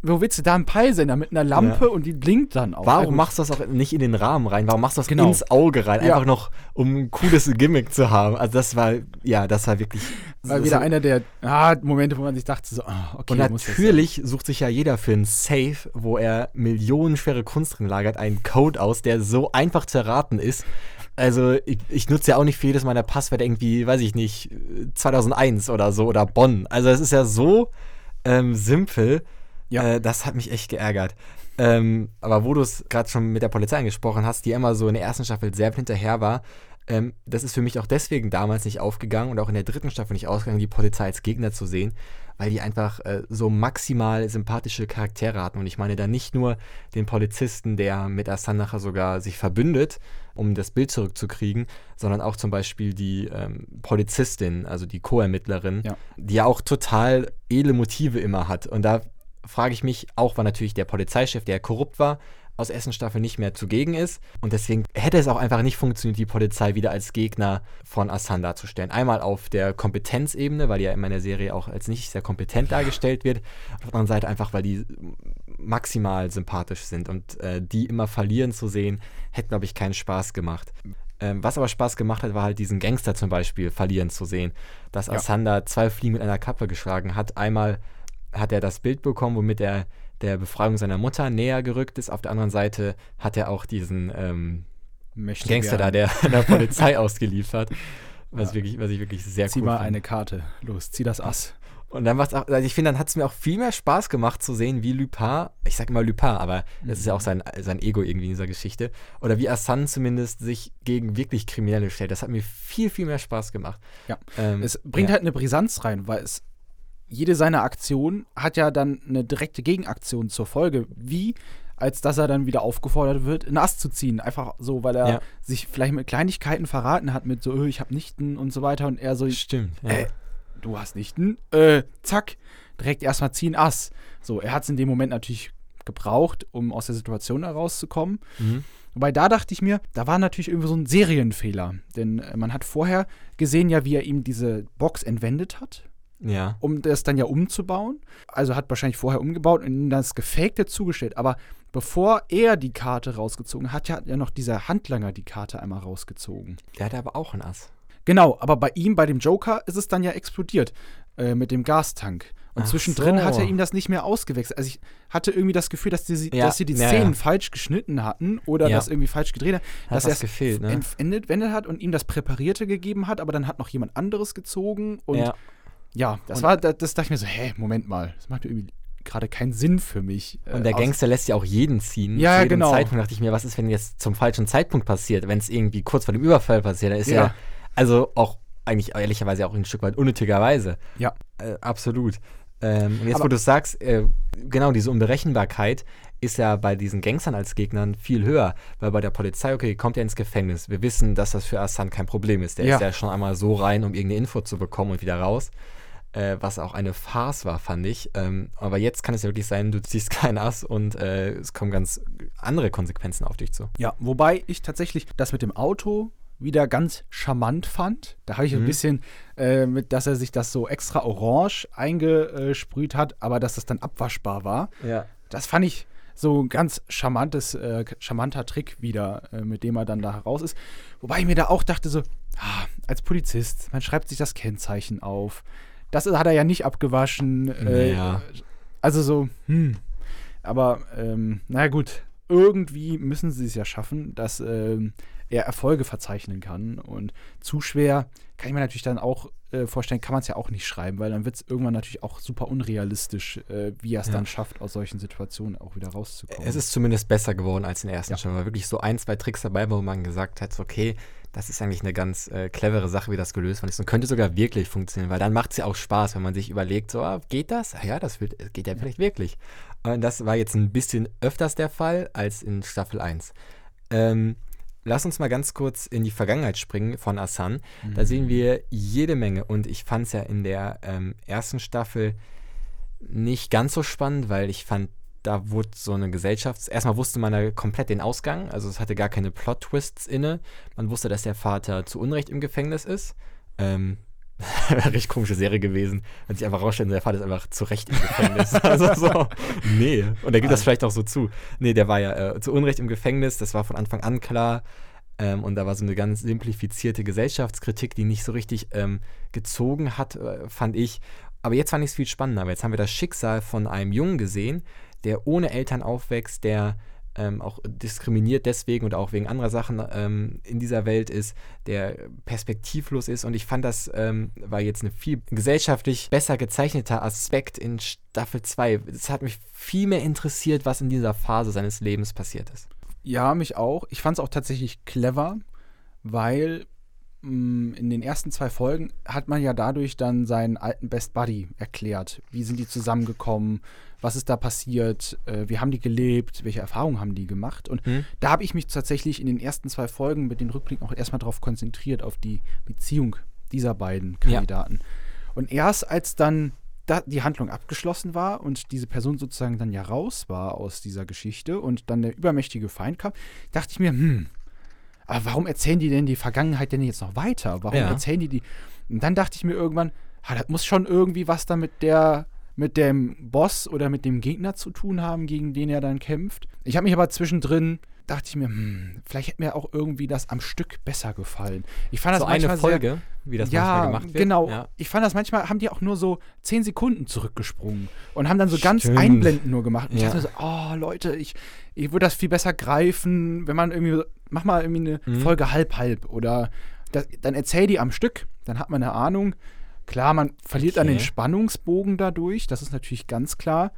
Wo willst du da einen Peilsender mit einer Lampe Ja. und die blinkt dann auch? Warum Also, machst du das auch nicht in den Rahmen rein? Warum machst du das Genau. ins Auge rein? Ja. Einfach noch, um ein cooles Gimmick zu haben. Also das war, ja, das war wirklich. War so- wieder so- einer der ah, Momente, wo man sich dachte, so, ah, okay, Und natürlich sucht sich ja jeder für einen Safe, wo er millionenschwere Kunst drin lagert, einen Code aus, der so einfach zu erraten ist. Also ich, ich nutze ja auch nicht für jedes meiner Passwörter irgendwie, weiß ich nicht, 2001 oder so oder Bonn. Also es ist ja so ähm, simpel. Ja. Äh, das hat mich echt geärgert. Ähm, aber wo du es gerade schon mit der Polizei angesprochen hast, die immer so in der ersten Staffel sehr hinterher war, ähm, das ist für mich auch deswegen damals nicht aufgegangen und auch in der dritten Staffel nicht ausgegangen, die Polizei als Gegner zu sehen, weil die einfach äh, so maximal sympathische Charaktere hatten. Und ich meine da nicht nur den Polizisten, der mit Assan nachher sogar sich verbündet, um das Bild zurückzukriegen, sondern auch zum Beispiel die ähm, Polizistin, also die Co-Ermittlerin, Ja. die ja auch total edle Motive immer hat. Und da frage ich mich, auch weil natürlich der Polizeichef, der korrupt war, aus Essen-Staffel nicht mehr zugegen ist. Und deswegen hätte es auch einfach nicht funktioniert, die Polizei wieder als Gegner von Assan darzustellen. Einmal auf der Kompetenzebene, weil die ja in meiner Serie auch als nicht sehr kompetent dargestellt wird. Auf der anderen Seite einfach, weil die maximal sympathisch sind. Und äh, die immer verlieren zu sehen, hätte, glaube ich, keinen Spaß gemacht. Ähm, was aber Spaß gemacht hat, war halt diesen Gangster zum Beispiel verlieren zu sehen. Dass Ja. Assan da zwei Fliegen mit einer Kappe geschlagen hat. Einmal hat er das Bild bekommen, womit er der Befreiung seiner Mutter näher gerückt ist. Auf der anderen Seite hat er auch diesen ähm, Gangster da, der der Polizei ausgeliefert. Was, Ja. wirklich, was ich wirklich sehr Zieh cool mal fand. eine Karte. Los, zieh das Ass. Und dann macht's auch, also ich finde, dann hat es mir auch viel mehr Spaß gemacht zu sehen, wie Lupin, ich sag immer Lupin, aber das ist ja auch sein, sein Ego irgendwie in dieser Geschichte, oder wie Assan zumindest sich gegen wirklich Kriminelle stellt. Das hat mir viel, viel mehr Spaß gemacht. Ja. Ähm, Es bringt ja. halt eine Brisanz rein, weil es jede seiner Aktionen hat ja dann eine direkte Gegenaktion zur Folge, wie als dass er dann wieder aufgefordert wird, einen Ast zu ziehen. Einfach so, weil er Ja. sich vielleicht mit Kleinigkeiten verraten hat, mit so, "Ö, ich hab Nichten und so weiter. Und er so, Stimmt. Ja. äh, du hast Nichten? Äh, zack, direkt erstmal ziehen Ass. So, er hat es in dem Moment natürlich gebraucht, um aus der Situation herauszukommen. mhm. Wobei da dachte ich mir, da war natürlich irgendwie so ein Serienfehler. Denn äh, man hat vorher gesehen ja, wie er ihm diese Box entwendet hat, ja. um das dann ja umzubauen. Also hat wahrscheinlich vorher umgebaut und ihm das Gefakte zugestellt. Aber bevor er die Karte rausgezogen hat, hat ja noch dieser Handlanger die Karte einmal rausgezogen. Der hatte aber auch ein Ass. Genau, aber bei ihm, bei dem Joker, ist es dann ja explodiert äh, mit dem Gastank. Und Ach zwischendrin so. hat er ihm das nicht mehr ausgewechselt. Also ich hatte irgendwie das Gefühl, dass die, Ja, dass sie die ja, Szenen ja. falsch geschnitten hatten oder das irgendwie falsch gedreht hat. Hat dass er es gefehlt, ne? entwendet wendet hat und ihm das Präparierte gegeben hat, aber dann hat noch jemand anderes gezogen. Und ja, das Und- war, das, das dachte ich mir so, hä, Moment mal, das macht irgendwie gerade keinen Sinn für mich. Und Äh, der aus- Gangster lässt ja auch jeden ziehen. Ja, Zu jedem genau. Zeitpunkt dachte ich mir, was ist, wenn jetzt zum falschen Zeitpunkt passiert? Wenn es irgendwie kurz vor dem Überfall passiert, dann ist ja, Ja. also auch eigentlich ehrlicherweise auch ein Stück weit unnötigerweise. Ja. Äh, absolut. Ähm, und jetzt, Aber- wo du sagst, äh, genau, diese Unberechenbarkeit ist ja bei diesen Gangstern als Gegnern viel höher, weil bei der Polizei, okay, kommt er ins Gefängnis. Wir wissen, dass das für Assan kein Problem ist. Der Ja. ist ja schon einmal so rein, um irgendeine Info zu bekommen und wieder raus. Äh, was auch eine Farce war, fand ich. Ähm, aber jetzt kann es ja wirklich sein, du ziehst kein Ass und äh, es kommen ganz andere Konsequenzen auf dich zu. Ja, wobei ich tatsächlich das mit dem Auto wieder ganz charmant fand. Da habe ich ein Mhm. bisschen äh, mit, dass er sich das so extra orange eingesprüht hat, aber dass das dann abwaschbar war. Ja. Das fand ich so ein ganz charmantes, äh, charmanter Trick wieder, äh, mit dem er dann da heraus ist. Wobei ich mir da auch dachte, so, ah, als Polizist, man schreibt sich das Kennzeichen auf. Das hat er ja nicht abgewaschen. Äh, Ja. Also so, hm. Aber ähm, naja gut, irgendwie müssen sie es ja schaffen, dass ähm, er Erfolge verzeichnen kann. Und zu schwer kann ich mir natürlich dann auch äh, vorstellen, kann man es ja auch nicht schreiben, weil dann wird es irgendwann natürlich auch super unrealistisch, äh, wie er es ja. dann schafft, aus solchen Situationen auch wieder rauszukommen. Es ist zumindest besser geworden als in der ersten ja. Staffel. War wirklich so ein, zwei Tricks dabei, wo man gesagt hat, okay, das ist eigentlich eine ganz äh, clevere Sache, wie das gelöst worden ist und könnte sogar wirklich funktionieren, weil dann macht es ja auch Spaß, wenn man sich überlegt, so, ah, geht das? Ah, ja, das wird, geht ja vielleicht wirklich. Und das war jetzt ein bisschen öfters der Fall als in Staffel 1. Ähm, lass uns mal ganz kurz in die Vergangenheit springen von Asan. Mhm. Da sehen wir jede Menge und ich fand es ja in der ähm, ersten Staffel nicht ganz so spannend, weil ich fand, da wurde so eine Gesellschaft. Erstmal wusste man da komplett den Ausgang, also es hatte gar keine Plot-Twists inne. Man wusste, dass der Vater zu Unrecht im Gefängnis ist. Ähm, Wäre richtig komische Serie gewesen, wenn sich einfach rausstellt, der Vater ist einfach zu Recht im Gefängnis. also so, nee. Und er gibt das vielleicht auch so zu. Nee, der war ja äh, zu Unrecht im Gefängnis, das war von Anfang an klar. Ähm, und da war so eine ganz simplifizierte Gesellschaftskritik, die nicht so richtig ähm, gezogen hat, äh, fand ich. Aber jetzt fand ich es viel spannender, weil jetzt haben wir das Schicksal von einem Jungen gesehen, der ohne Eltern aufwächst, der ähm, auch diskriminiert deswegen und auch wegen anderer Sachen ähm, in dieser Welt ist, der perspektivlos ist. Und ich fand, das ähm, war jetzt ein viel gesellschaftlich besser gezeichneter Aspekt in Staffel 2. Es hat mich viel mehr interessiert, was in dieser Phase seines Lebens passiert ist. Ja, mich auch. Ich fand es auch tatsächlich clever, weil Mm, in den ersten zwei Folgen hat man ja dadurch dann seinen alten Best Buddy erklärt. Wie sind die zusammengekommen? Was ist da passiert? Äh, wie haben die gelebt? Welche Erfahrungen haben die gemacht? Und hm. da habe ich mich tatsächlich in den ersten zwei Folgen mit den Rückblicken auch erstmal darauf konzentriert, auf die Beziehung dieser beiden Kandidaten. Ja. Und erst als dann da die Handlung abgeschlossen war und diese Person sozusagen dann ja raus war aus dieser Geschichte und dann der übermächtige Feind kam, dachte ich mir, hm, aber warum erzählen die denn die Vergangenheit denn jetzt noch weiter? Warum ja. erzählen die die? Und dann dachte ich mir irgendwann, ah, das muss schon irgendwie was da mit der mit dem Boss oder mit dem Gegner zu tun haben, gegen den er dann kämpft. Ich habe mich aber zwischendrin dachte ich mir, hm, vielleicht hätte mir auch irgendwie das am Stück besser gefallen. Ich fand so das eine Folge, sehr, wie das ja, manchmal gemacht wird. Genau. Ja. Ich fand das manchmal, haben die auch nur so zehn Sekunden zurückgesprungen und haben dann so Stimmt. ganz Einblenden nur gemacht. Und ja. ich dachte so, oh Leute, ich, ich würde das viel besser greifen, wenn man irgendwie, mach mal irgendwie eine mhm. Folge halb-halb oder das, dann erzähl die am Stück, dann hat man eine Ahnung. Klar, man verliert okay. dann den Spannungsbogen dadurch, das ist natürlich ganz klar.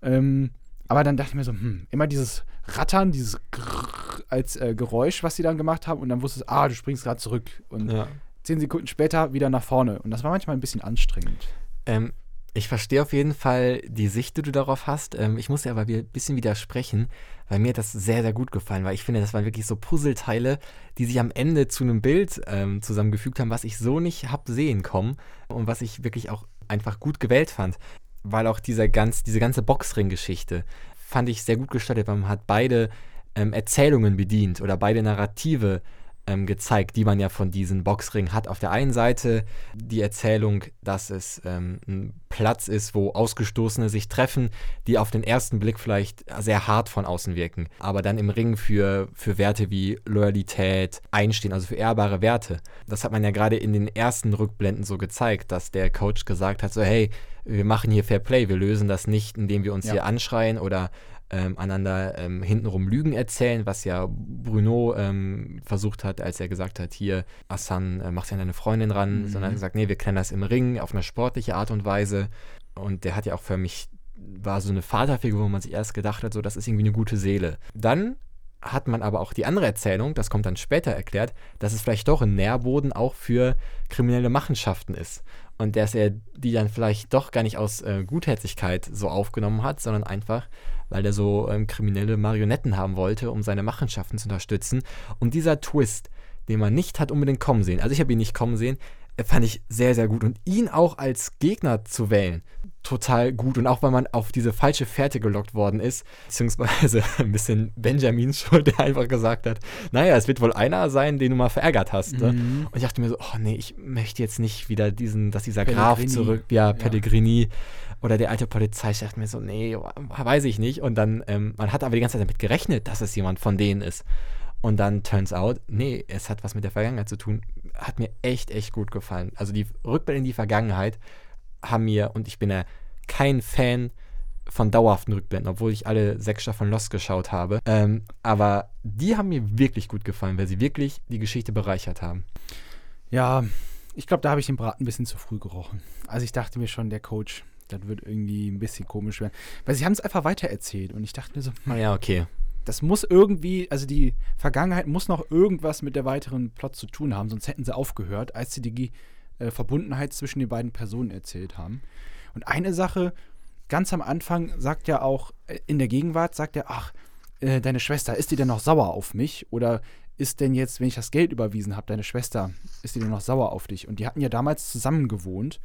Ähm, aber dann dachte ich mir so, hm, immer dieses Rattern, dieses Grrr als äh, Geräusch, was sie dann gemacht haben. Und dann wusstest du, ah, du springst gerade zurück. Und ja. zehn Sekunden später wieder nach vorne. Und das war manchmal ein bisschen anstrengend. Ähm, ich verstehe auf jeden Fall die Sicht, die du darauf hast. Ähm, ich muss dir aber ein bisschen widersprechen, weil mir das sehr, sehr gut gefallen war. Ich finde, das waren wirklich so Puzzleteile, die sich am Ende zu einem Bild ähm, zusammengefügt haben, was ich so nicht habe sehen kommen und was ich wirklich auch einfach gut gewählt fand weil auch dieser ganz, diese ganze Boxring-Geschichte fand ich sehr gut gestaltet, weil man hat beide ähm, Erzählungen bedient oder beide Narrative ähm, gezeigt, die man ja von diesem Boxring hat. Auf der einen Seite die Erzählung, dass es ähm, ein Platz ist, wo Ausgestoßene sich treffen, die auf den ersten Blick vielleicht sehr hart von außen wirken, aber dann im Ring für, für Werte wie Loyalität einstehen, also für ehrbare Werte. Das hat man ja gerade in den ersten Rückblenden so gezeigt, dass der Coach gesagt hat, so hey, wir machen hier Fair Play, wir lösen das nicht, indem wir uns ja. hier anschreien oder ähm, einander ähm, hintenrum Lügen erzählen, was ja Bruno ähm, versucht hat, als er gesagt hat, hier, Assan, äh, mach ja deine Freundin ran, mhm. sondern er hat gesagt, nee, wir klären das im Ring auf eine sportliche Art und Weise. Und der hat ja auch für mich, war so eine Vaterfigur, wo man sich erst gedacht hat, so, das ist irgendwie eine gute Seele. Dann hat man aber auch die andere Erzählung, das kommt dann später erklärt, dass es vielleicht doch ein Nährboden auch für kriminelle Machenschaften ist. Und dass er die dann vielleicht doch gar nicht aus äh, Gutherzigkeit so aufgenommen hat, sondern einfach, weil er so ähm, kriminelle Marionetten haben wollte, um seine Machenschaften zu unterstützen. Und dieser Twist, den man nicht hat unbedingt kommen sehen, also ich habe ihn nicht kommen sehen, äh, fand ich sehr, sehr gut. Und ihn auch als Gegner zu wählen, total gut. Und auch weil man auf diese falsche Fährte gelockt worden ist, beziehungsweise ein bisschen Benjamins Schuld, der einfach gesagt hat, naja, es wird wohl einer sein, den du mal verärgert hast. Ne? Mhm. Und ich dachte mir so, oh nee, ich möchte jetzt nicht wieder diesen, dass dieser Pellegrini. Graf zurück, ja, Pellegrini. Ja oder der alte Polizei sagt mir so, nee, weiß ich nicht. Und dann, ähm, man hat aber die ganze Zeit damit gerechnet, dass es jemand von denen ist. Und dann turns out, nee, es hat was mit der Vergangenheit zu tun. Hat mir echt, echt gut gefallen. Also die Rückblicke in die Vergangenheit haben mir, und ich bin ja kein Fan von dauerhaften Rückblenden, obwohl ich alle sechs Staffeln Lost geschaut habe. Ähm, aber die haben mir wirklich gut gefallen, weil sie wirklich die Geschichte bereichert haben. Ja, ich glaube, da habe ich den Braten ein bisschen zu früh gerochen. Also ich dachte mir schon, der Coach, das wird irgendwie ein bisschen komisch werden. Weil sie haben es einfach weitererzählt und ich dachte mir so, ah ja, okay. Das muss irgendwie, also die Vergangenheit muss noch irgendwas mit der weiteren Plot zu tun haben, sonst hätten sie aufgehört, als sie die äh, Verbundenheit zwischen den beiden Personen erzählt haben. Und eine Sache, ganz am Anfang sagt ja auch, äh, in der Gegenwart sagt er, ach, äh, deine Schwester, ist die denn noch sauer auf mich? Oder ist denn jetzt, wenn ich das Geld überwiesen habe, deine Schwester, ist die denn noch sauer auf dich? Und die hatten ja damals zusammen gewohnt.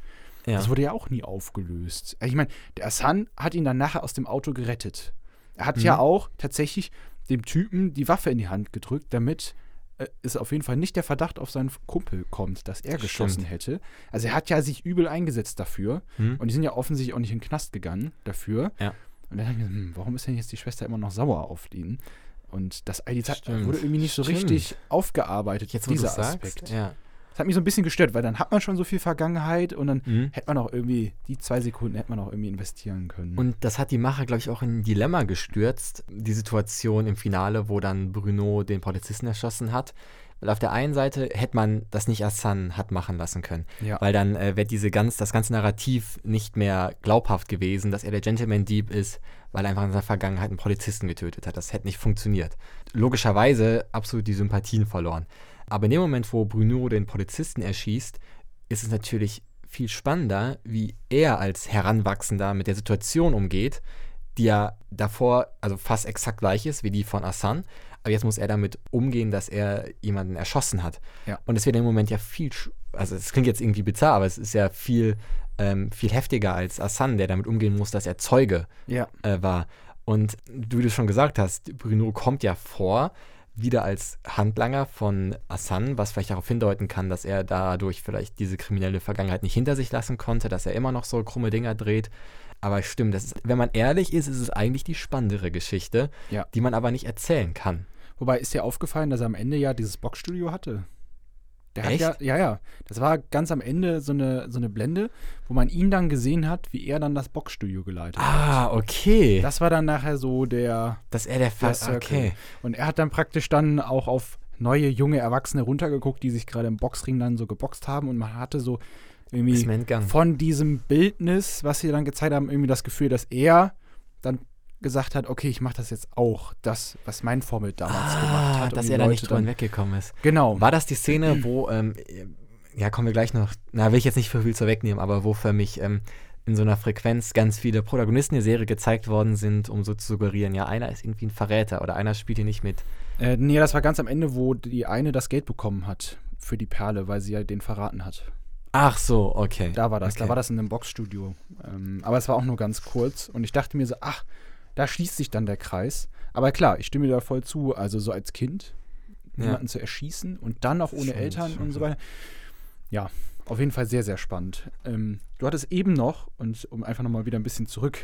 Ja. Das wurde ja auch nie aufgelöst. Ich meine, der Hassan hat ihn dann nachher aus dem Auto gerettet. Er hat mhm. ja auch tatsächlich dem Typen die Waffe in die Hand gedrückt, damit äh, es auf jeden Fall nicht der Verdacht auf seinen Kumpel kommt, dass er das geschossen stimmt. hätte. Also er hat ja sich übel eingesetzt dafür. Mhm. Und die sind ja offensichtlich auch nicht in den Knast gegangen dafür. Ja. Und dann dachte ich mir, hm, warum ist denn jetzt die Schwester immer noch sauer auf ihn? Und das die Zeit wurde irgendwie nicht so Stimmt. richtig aufgearbeitet, jetzt, dieser Aspekt. Sagst, ja. Das hat mich so ein bisschen gestört, weil dann hat man schon so viel Vergangenheit und dann mhm. hätte man auch irgendwie, die zwei Sekunden hätte man auch irgendwie investieren können. Und das hat die Macher, glaube ich, auch in ein Dilemma gestürzt, die Situation im Finale, wo dann Bruno den Polizisten erschossen hat. Weil auf der einen Seite hätte man das nicht Assan hat machen lassen können. Ja. Weil dann äh, wäre diese ganz, das ganze Narrativ nicht mehr glaubhaft gewesen, dass er der Gentleman-Dieb ist, weil er einfach in seiner Vergangenheit einen Polizisten getötet hat. Das hätte nicht funktioniert. Logischerweise absolut die Sympathien verloren. Aber in dem Moment, wo Bruno den Polizisten erschießt, ist es natürlich viel spannender, wie er als Heranwachsender mit der Situation umgeht, die ja davor also fast exakt gleich ist wie die von Assan. Aber jetzt muss er damit umgehen, dass er jemanden erschossen hat. Ja. Und es wird im Moment ja viel, also es klingt jetzt irgendwie bizarr, aber es ist ja viel ähm, viel heftiger als Assan, der damit umgehen muss, dass er Zeuge ja. äh, war. Und wie du schon gesagt hast, Bruno kommt ja vor, wieder als Handlanger von Assan, was vielleicht darauf hindeuten kann, dass er dadurch vielleicht diese kriminelle Vergangenheit nicht hinter sich lassen konnte, dass er immer noch so krumme Dinger dreht. Aber stimmt, das ist, wenn man ehrlich ist, ist es eigentlich die spannendere Geschichte, ja. die man aber nicht erzählen kann. Wobei ist dir aufgefallen, dass er am Ende ja dieses Boxstudio hatte? Der Echt? hat ja, ja, ja. Das war ganz am Ende so eine, so eine Blende, wo man ihn dann gesehen hat, wie er dann das Boxstudio geleitet ah, hat. Ah, okay. Das war dann nachher so der. Dass er der Fast, okay. Und er hat dann praktisch dann auch auf neue, junge Erwachsene runtergeguckt, die sich gerade im Boxring dann so geboxt haben und man hatte so irgendwie von diesem Bildnis, was sie dann gezeigt haben, irgendwie das Gefühl, dass er dann gesagt hat, okay, ich mache das jetzt auch, das, was mein Vorbild damals ah, gemacht hat. Dass er da nicht dran weggekommen ist. Genau. War das die Szene, wo, ähm, ja, kommen wir gleich noch, na, will ich jetzt nicht für viel zu wegnehmen, aber wo für mich ähm, in so einer Frequenz ganz viele Protagonisten der Serie gezeigt worden sind, um so zu suggerieren, ja, einer ist irgendwie ein Verräter oder einer spielt hier nicht mit. Äh, nee, das war ganz am Ende, wo die eine das Geld bekommen hat für die Perle, weil sie ja den verraten hat. Ach so, okay. Da war das, okay. da war das in einem Boxstudio. Ähm, aber es war auch nur ganz kurz und ich dachte mir so, ach, da schließt sich dann der Kreis. Aber klar, ich stimme dir da voll zu. Also so als Kind jemanden ja. zu erschießen und dann auch ohne schon, Eltern schon und so weiter. Ja, auf jeden Fall sehr, sehr spannend. Ähm, du hattest eben noch, und um einfach nochmal wieder ein bisschen zurück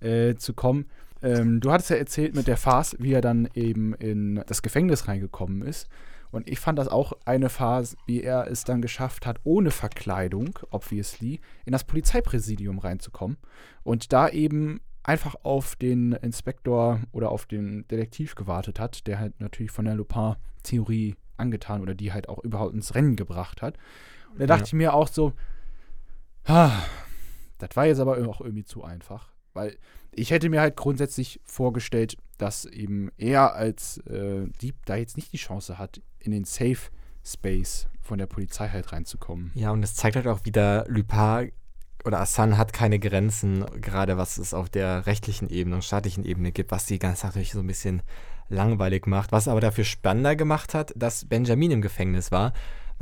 äh, zu kommen, ähm, du hattest ja erzählt mit der Farce, wie er dann eben in das Gefängnis reingekommen ist. Und ich fand das auch eine Phase, wie er es dann geschafft hat, ohne Verkleidung, obviously, in das Polizeipräsidium reinzukommen und da eben einfach auf den Inspektor oder auf den Detektiv gewartet hat, der halt natürlich von der Lupin-Theorie angetan oder die halt auch überhaupt ins Rennen gebracht hat. Und da dachte ja. ich mir auch so, ah, das war jetzt aber auch irgendwie zu einfach. Weil ich hätte mir halt grundsätzlich vorgestellt, dass eben er als äh, Dieb da jetzt nicht die Chance hat, in den Safe Space von der Polizei halt reinzukommen. Ja, und es zeigt halt auch wieder, Lupin oder Assan hat keine Grenzen, gerade was es auf der rechtlichen Ebene und staatlichen Ebene gibt, was die ganze Sache so ein bisschen langweilig macht. Was aber dafür spannender gemacht hat, dass Benjamin im Gefängnis war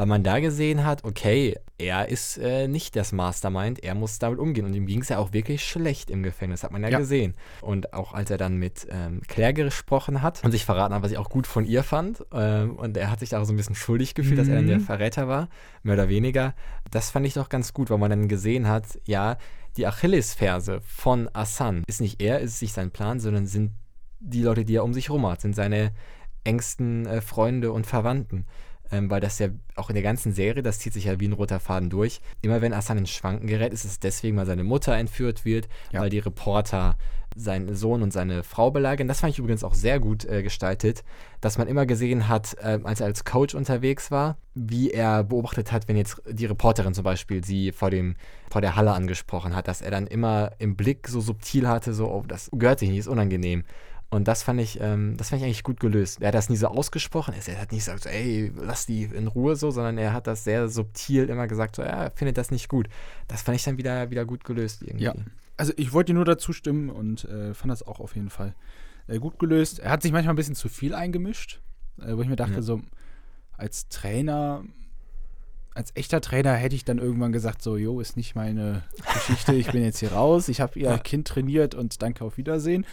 weil man da gesehen hat, okay, er ist äh, nicht das Mastermind, er muss damit umgehen. Und ihm ging es ja auch wirklich schlecht im Gefängnis, hat man ja, ja, gesehen. Und auch als er dann mit ähm, Claire gesprochen hat und sich verraten hat, was ich auch gut von ihr fand, ähm, und er hat sich da auch so ein bisschen schuldig gefühlt, mhm. dass er dann der mhm. Verräter war, mehr oder weniger. Das fand ich doch ganz gut, weil man dann gesehen hat, ja, die Achillesferse von Assan ist nicht er, ist nicht sein Plan, sondern sind die Leute, die er um sich herum hat, sind seine engsten äh, Freunde und Verwandten. Ähm, weil das ja auch in der ganzen Serie, das zieht sich ja wie ein roter Faden durch. Immer wenn Hassan ins Schwanken gerät, ist es deswegen, weil seine Mutter entführt wird, ja. weil die Reporter seinen Sohn und seine Frau belagern. Das fand ich übrigens auch sehr gut äh, gestaltet, dass man immer gesehen hat, äh, als er als Coach unterwegs war, wie er beobachtet hat, wenn jetzt die Reporterin zum Beispiel sie vor, dem, vor der Halle angesprochen hat, dass er dann immer im Blick so subtil hatte, so, oh, das gehört sich nicht, ist unangenehm. Und das fand ich, ähm, das fand ich eigentlich gut gelöst. Er hat das nie so ausgesprochen. Er hat nicht gesagt, ey, lass die in Ruhe so, sondern er hat das sehr subtil immer gesagt, so, er findet das nicht gut. Das fand ich dann wieder, wieder gut gelöst irgendwie. Ja, also ich wollte nur dazu stimmen und äh, fand das auch auf jeden Fall äh, gut gelöst. Er hat sich manchmal ein bisschen zu viel eingemischt, äh, wo ich mir dachte, ja. so als Trainer, als echter Trainer hätte ich dann irgendwann gesagt, so, jo, ist nicht meine Geschichte, ich bin jetzt hier raus, ich habe ihr Kind trainiert und danke auf Wiedersehen.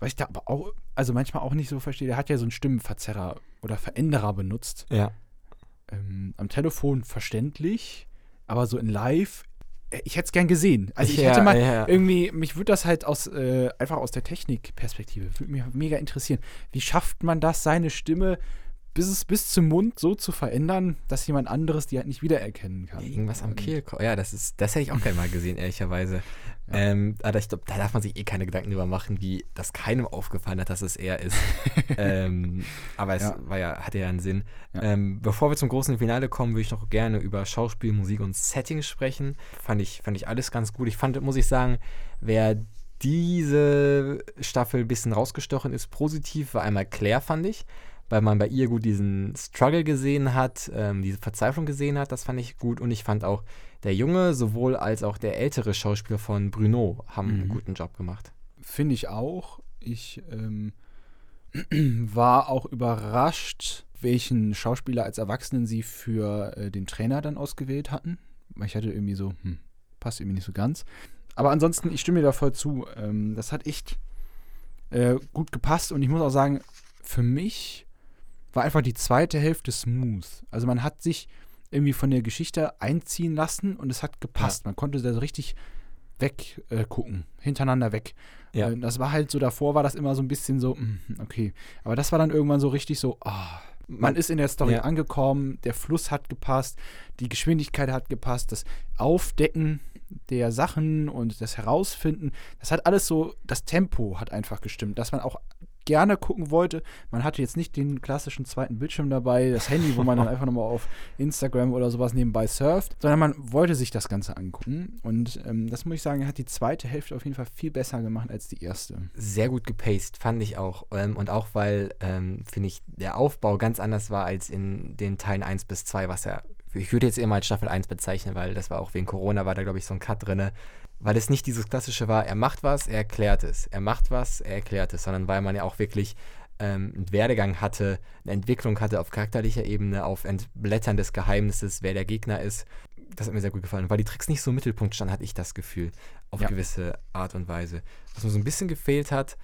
Was ich da aber auch, also manchmal auch nicht so verstehe, der hat ja so einen Stimmenverzerrer oder Veränderer benutzt. Ja. Ähm, am Telefon verständlich, aber so in live, äh, ich hätte es gern gesehen. Also ich ja, hätte mal ja. irgendwie, mich würde das halt aus, äh, einfach aus der Technikperspektive, würde mich mega interessieren. Wie schafft man das, seine Stimme bis es bis zum Mund so zu verändern, dass jemand anderes die halt nicht wiedererkennen kann. Irgendwas am Kehlkopf. Ja, das ist, das hätte ich auch gerne mal gesehen, ehrlicherweise. Ja. Ähm, aber ich glaube, da darf man sich eh keine Gedanken drüber machen, wie das keinem aufgefallen hat, dass es er ist. ähm, aber es ja. war ja, hatte ja einen Sinn. Ja. Ähm, bevor wir zum großen Finale kommen, würde ich noch gerne über Schauspiel, Musik und Setting sprechen. Fand ich, fand ich alles ganz gut. Ich fand, muss ich sagen, wer diese Staffel ein bisschen rausgestochen ist, positiv, war einmal Claire, fand ich weil man bei ihr gut diesen Struggle gesehen hat, ähm, diese Verzweiflung gesehen hat. Das fand ich gut. Und ich fand auch der junge sowohl als auch der ältere Schauspieler von Bruno haben mhm. einen guten Job gemacht. Finde ich auch. Ich ähm, war auch überrascht, welchen Schauspieler als Erwachsenen sie für äh, den Trainer dann ausgewählt hatten. Ich hatte irgendwie so, hm, passt irgendwie nicht so ganz. Aber ansonsten, ich stimme dir da voll zu. Ähm, das hat echt äh, gut gepasst und ich muss auch sagen, für mich war einfach die zweite Hälfte smooth. Also man hat sich irgendwie von der Geschichte einziehen lassen und es hat gepasst. Ja. Man konnte da so richtig weggucken, äh, hintereinander weg. Ja. Äh, das war halt so, davor war das immer so ein bisschen so, mh, okay. Aber das war dann irgendwann so richtig so, oh, man ist in der Story ja. angekommen, der Fluss hat gepasst, die Geschwindigkeit hat gepasst, das Aufdecken der Sachen und das Herausfinden, das hat alles so, das Tempo hat einfach gestimmt, dass man auch gerne gucken wollte. Man hatte jetzt nicht den klassischen zweiten Bildschirm dabei, das Handy, wo man dann einfach nochmal auf Instagram oder sowas nebenbei surft, sondern man wollte sich das Ganze angucken. Und ähm, das muss ich sagen, hat die zweite Hälfte auf jeden Fall viel besser gemacht als die erste. Sehr gut gepaced, fand ich auch. Ähm, und auch weil, ähm, finde ich, der Aufbau ganz anders war als in den Teilen 1 bis 2, was ja ich würde jetzt immer als Staffel 1 bezeichnen, weil das war auch wegen Corona, war da, glaube ich, so ein Cut drin weil es nicht dieses klassische war, er macht was, er erklärt es. Er macht was, er erklärt es, sondern weil man ja auch wirklich ähm, einen Werdegang hatte, eine Entwicklung hatte auf charakterlicher Ebene, auf Entblättern des Geheimnisses, wer der Gegner ist. Das hat mir sehr gut gefallen. Weil die Tricks nicht so im Mittelpunkt standen, hatte ich das Gefühl, auf ja. gewisse Art und Weise. Was mir so ein bisschen gefehlt hat,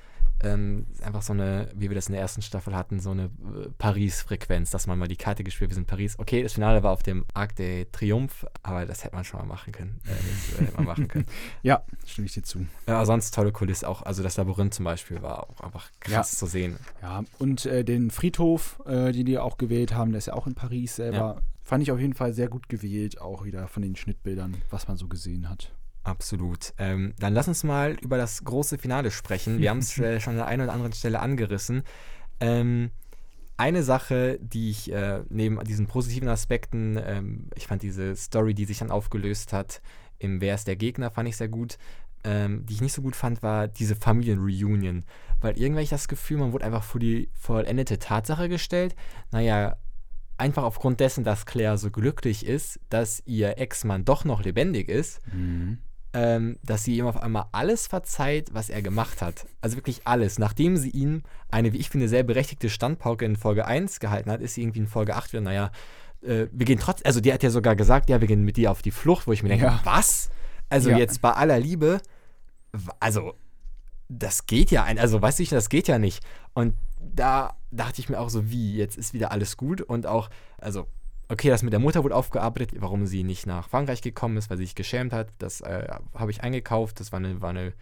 ähm, einfach so eine, wie wir das in der ersten Staffel hatten, so eine äh, Paris-Frequenz, dass man mal die Karte gespielt, wir sind Paris. Okay, das Finale war auf dem Arc de Triomphe, aber das hätte man schon mal machen können. Äh, das hätte man machen können. ja, stimme ich dir zu. Ja, sonst tolle Kulisse, auch, also das Labyrinth zum Beispiel war auch einfach krass ja. zu sehen. Ja, und äh, den Friedhof, äh, den die auch gewählt haben, der ist ja auch in Paris selber. Ja. Fand ich auf jeden Fall sehr gut gewählt, auch wieder von den Schnittbildern, was man so gesehen hat. Absolut. Ähm, dann lass uns mal über das große Finale sprechen. Wir haben es äh, schon an der einen oder anderen Stelle angerissen. Ähm, eine Sache, die ich äh, neben diesen positiven Aspekten, ähm, ich fand diese Story, die sich dann aufgelöst hat, im Wer ist der Gegner, fand ich sehr gut. Ähm, die ich nicht so gut fand, war diese Familienreunion. Weil irgendwie ich das Gefühl, man wurde einfach vor die vollendete Tatsache gestellt. Naja, einfach aufgrund dessen, dass Claire so glücklich ist, dass ihr Ex-Mann doch noch lebendig ist, mhm ähm, dass sie ihm auf einmal alles verzeiht, was er gemacht hat. Also wirklich alles. Nachdem sie ihm eine, wie ich finde, sehr berechtigte Standpauke in Folge 1 gehalten hat, ist sie irgendwie in Folge 8 wieder, naja, äh, wir gehen trotzdem, also die hat ja sogar gesagt, ja, wir gehen mit dir auf die Flucht, wo ich mir denke, ja. was? Also ja. jetzt bei aller Liebe, also das geht ja, ein, also weiß ich, das geht ja nicht. Und da dachte ich mir auch so, wie, jetzt ist wieder alles gut und auch, also okay, das mit der Mutter wurde aufgearbeitet, warum sie nicht nach Frankreich gekommen ist, weil sie sich geschämt hat. Das äh, habe ich eingekauft. Das war eine, war eine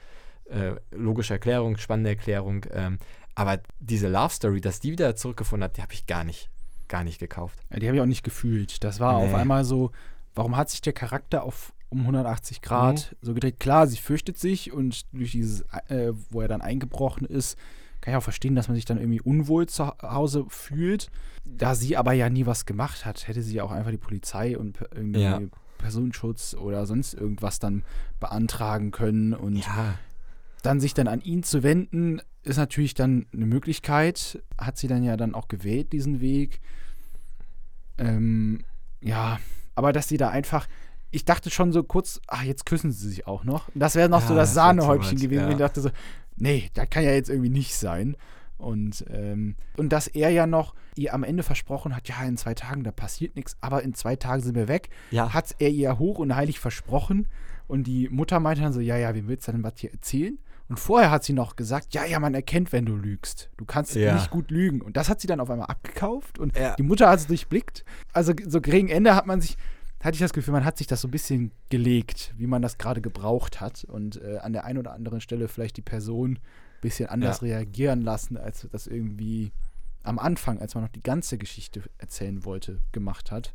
äh, logische Erklärung, spannende Erklärung. Ähm, aber diese Love Story, dass die wieder zurückgefunden hat, die habe ich gar nicht gar nicht gekauft. Ja, die habe ich auch nicht gefühlt. Das war Nee. auf einmal so, warum hat sich der Charakter auf um 180 Grad so gedreht? Klar, sie fürchtet sich und durch dieses, äh, wo er dann eingebrochen ist, kann ich auch verstehen, dass man sich dann irgendwie unwohl zu Hause fühlt. Da sie aber ja nie was gemacht hat, hätte sie ja auch einfach die Polizei und irgendwie Ja. Personenschutz oder sonst irgendwas dann beantragen können und Ja, dann sich dann an ihn zu wenden, ist natürlich dann eine Möglichkeit. Hat sie dann ja dann auch gewählt, diesen Weg. Ähm, ja, aber dass sie da einfach. Ich dachte schon so kurz, ach, jetzt küssen sie sich auch noch. Das wäre noch so Ja, das das Sahnehäubchen gewesen. Und ich ja. dachte so, nee, das kann ja jetzt irgendwie nicht sein. Und, ähm, und dass er ja noch ihr am Ende versprochen hat, ja, in zwei Tagen, da passiert nichts, aber in zwei Tagen sind wir weg ja. hat er ihr hoch und heilig versprochen. Und die Mutter meinte dann so, ja, ja, wem willst du denn was hier erzählen? Und vorher hat sie noch gesagt, ja, ja, man erkennt, wenn du lügst. Du kannst Ja. nicht gut lügen. Und das hat sie dann auf einmal abgekauft und Ja. die Mutter hat es durchblickt. Also so gegen Ende hat man sich, hatte ich das Gefühl, man hat sich das so ein bisschen gelegt, wie man das gerade gebraucht hat. Und äh, an der einen oder anderen Stelle vielleicht die Person ein bisschen anders Ja. reagieren lassen, als das irgendwie am Anfang, als man noch die ganze Geschichte erzählen wollte, gemacht hat.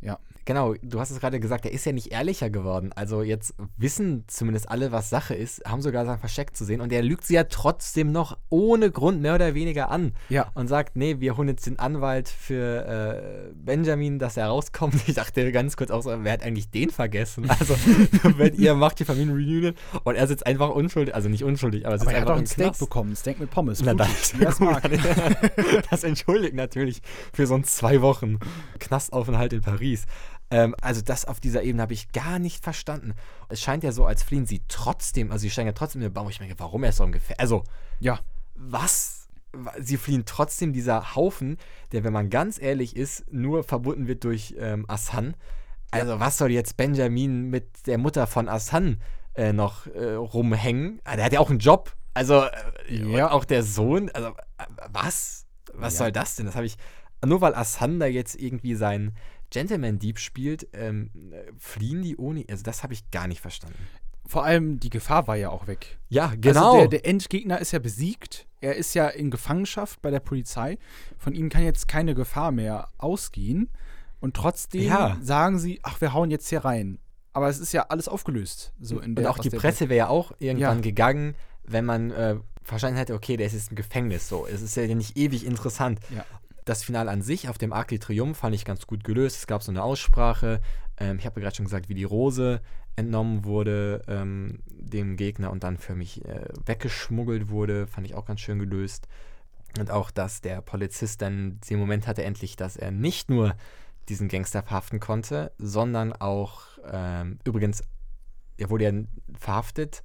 Ja. Genau, du hast es gerade gesagt, er ist ja nicht ehrlicher geworden. Also jetzt wissen zumindest alle, was Sache ist, haben sogar Sachen versteckt zu sehen und er lügt sie ja trotzdem noch ohne Grund mehr oder weniger an Ja. und sagt, nee, wir holen jetzt den Anwalt für äh, Benjamin, dass er rauskommt. Ich dachte ganz kurz auch so, wer hat eigentlich den vergessen? Also, wenn ihr macht die Familienreunion und er sitzt einfach unschuldig, also nicht unschuldig, aber sitzt Aber er hat einfach doch ein Steak Knast. bekommen, ein Steak mit Pommes. Na, das, es mag. das entschuldigt natürlich für so ein zwei Wochen Knastaufenthalt in Paris. Ähm, also das auf dieser Ebene habe ich gar nicht verstanden. Es scheint ja so, als fliehen sie trotzdem, also sie steigen ja trotzdem in den Baum. Ich meine, warum er ist so ungefähr? Also, Ja, was? Sie fliehen trotzdem dieser Haufen, der, wenn man ganz ehrlich ist, nur verbunden wird durch ähm, Assan. Also, was soll jetzt Benjamin mit der Mutter von Assan äh, noch äh, rumhängen? Ah, Der hat ja auch einen Job. Also, äh, Ja. auch der Sohn. Also, äh, was? Was Ja. soll das denn? Das habe ich. Nur weil Assan da jetzt irgendwie seinen Gentleman-Dieb spielt, ähm, äh, fliehen die ohne. Also, das habe ich gar nicht verstanden. vor allem die Gefahr war ja auch weg. Ja, genau. Also der, der Endgegner ist ja besiegt. Er ist ja in Gefangenschaft bei der Polizei. Von ihm kann jetzt keine Gefahr mehr ausgehen. Und trotzdem Ja. sagen sie, ach, wir hauen jetzt hier rein. Aber es ist ja alles aufgelöst. So in Und der, auch aus die Presse wäre ja auch irgendwann Ja. gegangen, wenn man äh, verstanden hätte, okay, der ist jetzt im Gefängnis. So, es ist ja nicht ewig interessant. Ja. Das Finale an sich auf dem Arc de Triomphe fand ich ganz gut gelöst. Es gab so eine Aussprache. Ähm, ich habe ja gerade schon gesagt, wie die Rose entnommen wurde ähm, dem Gegner und dann für mich äh, weggeschmuggelt wurde, fand ich auch ganz schön gelöst. Und auch, dass der Polizist dann den Moment hatte endlich, dass er nicht nur diesen Gangster verhaften konnte, sondern auch, ähm, übrigens, er wurde ja verhaftet,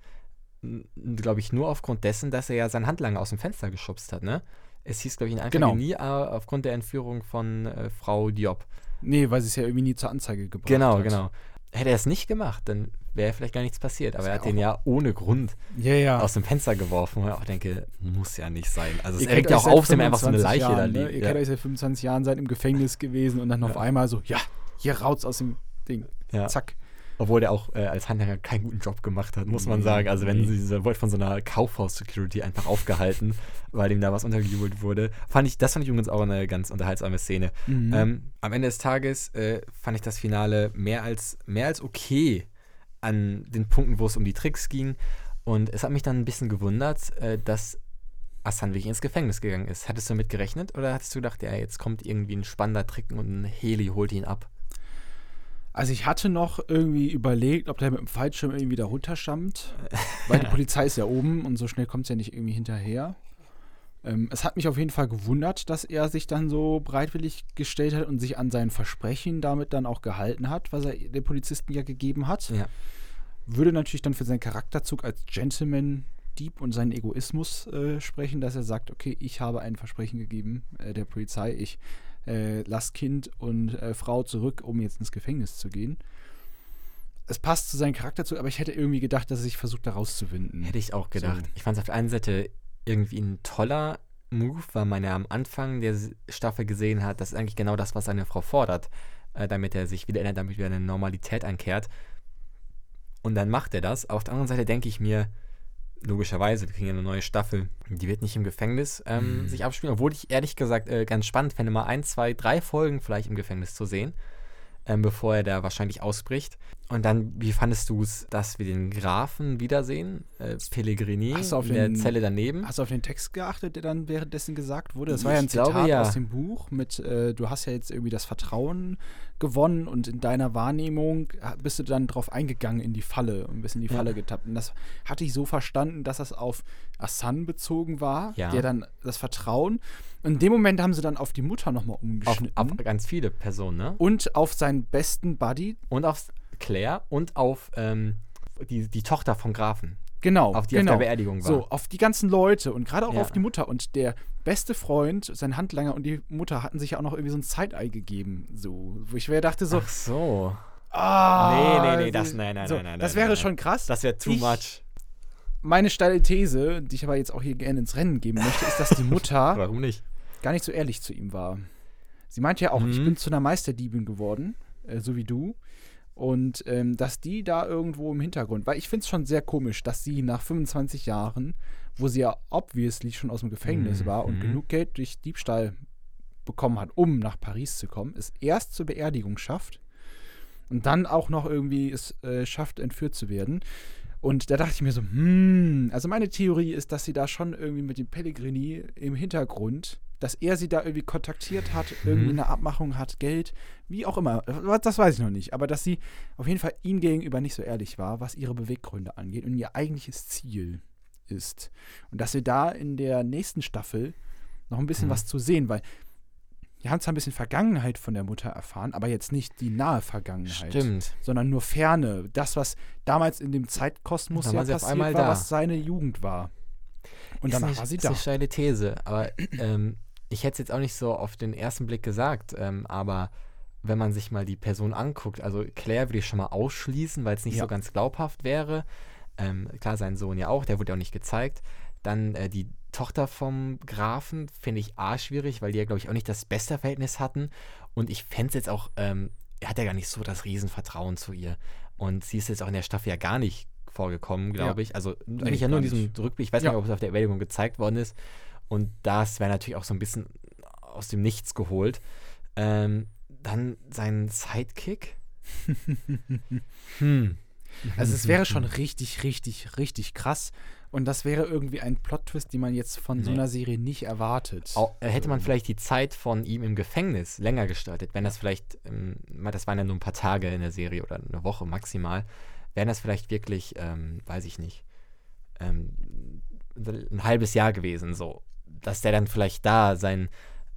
glaube ich, nur aufgrund dessen, dass er ja seinen Handlanger aus dem Fenster geschubst hat, ne? Es hieß, glaube ich, in einer Genau. nie äh, aufgrund der Entführung von äh, Frau Diop. Nee, weil sie es ja irgendwie nie zur Anzeige gebracht Genau, hat. genau. Hätte er es nicht gemacht, dann wäre vielleicht gar nichts passiert. Aber er hat den ja ohne Grund Ja, ja. aus dem Fenster geworfen, wo ich auch denke, muss ja nicht sein. Also es kennt ja auch auf, wenn einfach so eine 25 Leiche da Jahren, ne? liegt. Ihr Ja. kennt euch seit 25 Jahren, seid im Gefängnis gewesen und dann auf einmal so, ja, hier raus aus dem Ding. Zack. Obwohl der auch äh, als Handlanger keinen guten Job gemacht hat, muss man sagen. Also wenn sie sie wurde von so einer Kaufhaus-Security einfach aufgehalten, weil ihm da was untergejubelt wurde. Fand ich, das fand ich übrigens auch eine ganz unterhaltsame Szene. Mhm. Ähm, am Ende des Tages äh, fand ich das Finale mehr als, mehr als okay an den Punkten, wo es um die Tricks ging. Und es hat mich dann ein bisschen gewundert, äh, dass Assan wirklich ins Gefängnis gegangen ist. Hattest du damit gerechnet oder hattest du gedacht, ja, jetzt kommt irgendwie ein spannender Trick und ein Heli holt ihn ab? Also ich hatte noch irgendwie überlegt, ob der mit dem Fallschirm irgendwie da runterstammt, weil die Polizei ist ja oben und so schnell kommt es ja nicht irgendwie hinterher. Ähm, es hat mich auf jeden Fall gewundert, dass er sich dann so bereitwillig gestellt hat und sich an sein Versprechen damit dann auch gehalten hat, was er den Polizisten ja gegeben hat. Ja. Würde natürlich dann für seinen Charakterzug als Gentleman Dieb und seinen Egoismus äh, sprechen, dass er sagt, okay, ich habe ein Versprechen gegeben äh, der Polizei, ich äh, lass Kind und äh, Frau zurück, um jetzt ins Gefängnis zu gehen. Es passt zu seinem Charakterzug, aber ich hätte irgendwie gedacht, dass er sich versucht, da rauszuwinden. Hätte ich auch gedacht. So. Ich fand es auf der einen Seite irgendwie ein toller Move, weil man ja am Anfang der Staffel gesehen hat, das ist eigentlich genau das, was seine Frau fordert, äh, damit er sich wieder ändert, damit wieder eine Normalität einkehrt. Und dann macht er das. Auf der anderen Seite denke ich mir, logischerweise, wir kriegen ja eine neue Staffel. Die wird nicht im Gefängnis ähm, Mhm. sich abspielen, obwohl ich ehrlich gesagt äh, ganz spannend fände, mal ein, zwei, drei Folgen vielleicht im Gefängnis zu sehen, ähm, bevor er da wahrscheinlich ausbricht. Und dann, wie fandest du es, dass wir den Grafen wiedersehen? Äh, Pellegrini Hast du auf in der den- Zelle daneben? Hast du auf den Text geachtet, der dann währenddessen gesagt wurde? Das war Ich ja ein glaube, Zitat ja. aus dem Buch mit, äh, du hast ja jetzt irgendwie das Vertrauen gewonnen und in deiner Wahrnehmung bist du dann drauf eingegangen in die Falle und bist in die Ja. Falle getappt. Und das hatte ich so verstanden, dass das auf Asan bezogen war, Ja. der dann das Vertrauen. Und in dem Moment haben sie dann auf die Mutter nochmal auf, umgeschnitten. auf ganz viele Personen, ne? und auf seinen besten Buddy. Und auf Claire und auf ähm, die, die Tochter vom Grafen, Genau. auf die genau. auf der Beerdigung war. So, auf die ganzen Leute und gerade auch Ja. auf die Mutter. Und der beste Freund, sein Handlanger und die Mutter hatten sich ja auch noch irgendwie so ein Side-Eye gegeben. So, wo ich mir dachte so, Ach so. ah. Nee, nee, nee, das- nein, nein, so, nein, nein, Das nein, wäre nein. schon krass. Das wäre too Ich- much. Meine steile These, die ich aber jetzt auch hier gerne ins Rennen geben möchte, ist, dass die Mutter Warum nicht? gar nicht so ehrlich zu ihm war. Sie meinte ja auch, ich Mhm. bin zu einer Meisterdiebin geworden, äh, so wie du. Und ähm, dass die da irgendwo im Hintergrund, weil ich finde es schon sehr komisch, dass sie nach 25 Jahren, wo sie ja obviously schon aus dem Gefängnis Mhm. war und genug Geld durch Diebstahl bekommen hat, um nach Paris zu kommen, es erst zur Beerdigung schafft und dann auch noch irgendwie es äh, schafft, entführt zu werden. Und da dachte ich mir so, hm, also meine Theorie ist, dass sie da schon irgendwie mit dem Pellegrini im Hintergrund, dass er sie da irgendwie kontaktiert hat, irgendwie eine Abmachung hat, Geld, wie auch immer, das weiß ich noch nicht, aber dass sie auf jeden Fall ihm gegenüber nicht so ehrlich war, was ihre Beweggründe angeht und ihr eigentliches Ziel ist. Und dass wir da in der nächsten Staffel noch ein bisschen Mhm. was zu sehen, weil wir haben zwar ein bisschen Vergangenheit von der Mutter erfahren, aber jetzt nicht die nahe Vergangenheit Stimmt. sondern nur Ferne. Das, was damals in dem Zeitkosmos ja passiert einmal war, da. was seine Jugend war. Und Ist danach nicht, war sie ist da. eine steile These, aber ähm, ich hätte es jetzt auch nicht so auf den ersten Blick gesagt, ähm, aber wenn man sich mal die Person anguckt, also Claire würde ich schon mal ausschließen, weil es nicht Ja. so ganz glaubhaft wäre. Ähm, klar, sein Sohn ja auch, der wurde ja auch nicht gezeigt. Dann äh, die Tochter vom Grafen finde ich A schwierig, weil die ja, glaube ich, auch nicht das beste Verhältnis hatten. Und ich fände es jetzt auch, ähm, er hat ja gar nicht so das Riesenvertrauen zu ihr. Und sie ist jetzt auch in der Staffel ja gar nicht vorgekommen, glaube ich. Also eigentlich ja nur in diesem. Rückblick. Ich weiß Ja. nicht, ob es auf der Beerdigung gezeigt worden ist. Und das wäre natürlich auch so ein bisschen aus dem Nichts geholt. Ähm, dann sein Sidekick. hm. Also es wäre schon richtig, richtig, richtig krass. Und das wäre irgendwie ein Plot-Twist, den man jetzt von so einer Serie nicht erwartet. Au- äh, hätte man vielleicht die Zeit von ihm im Gefängnis länger gestaltet, wenn das vielleicht, ähm, das waren ja nur ein paar Tage in der Serie oder eine Woche maximal, wären das vielleicht wirklich, ähm, weiß ich nicht, ähm, ein halbes Jahr gewesen, so. Dass der dann vielleicht da sein,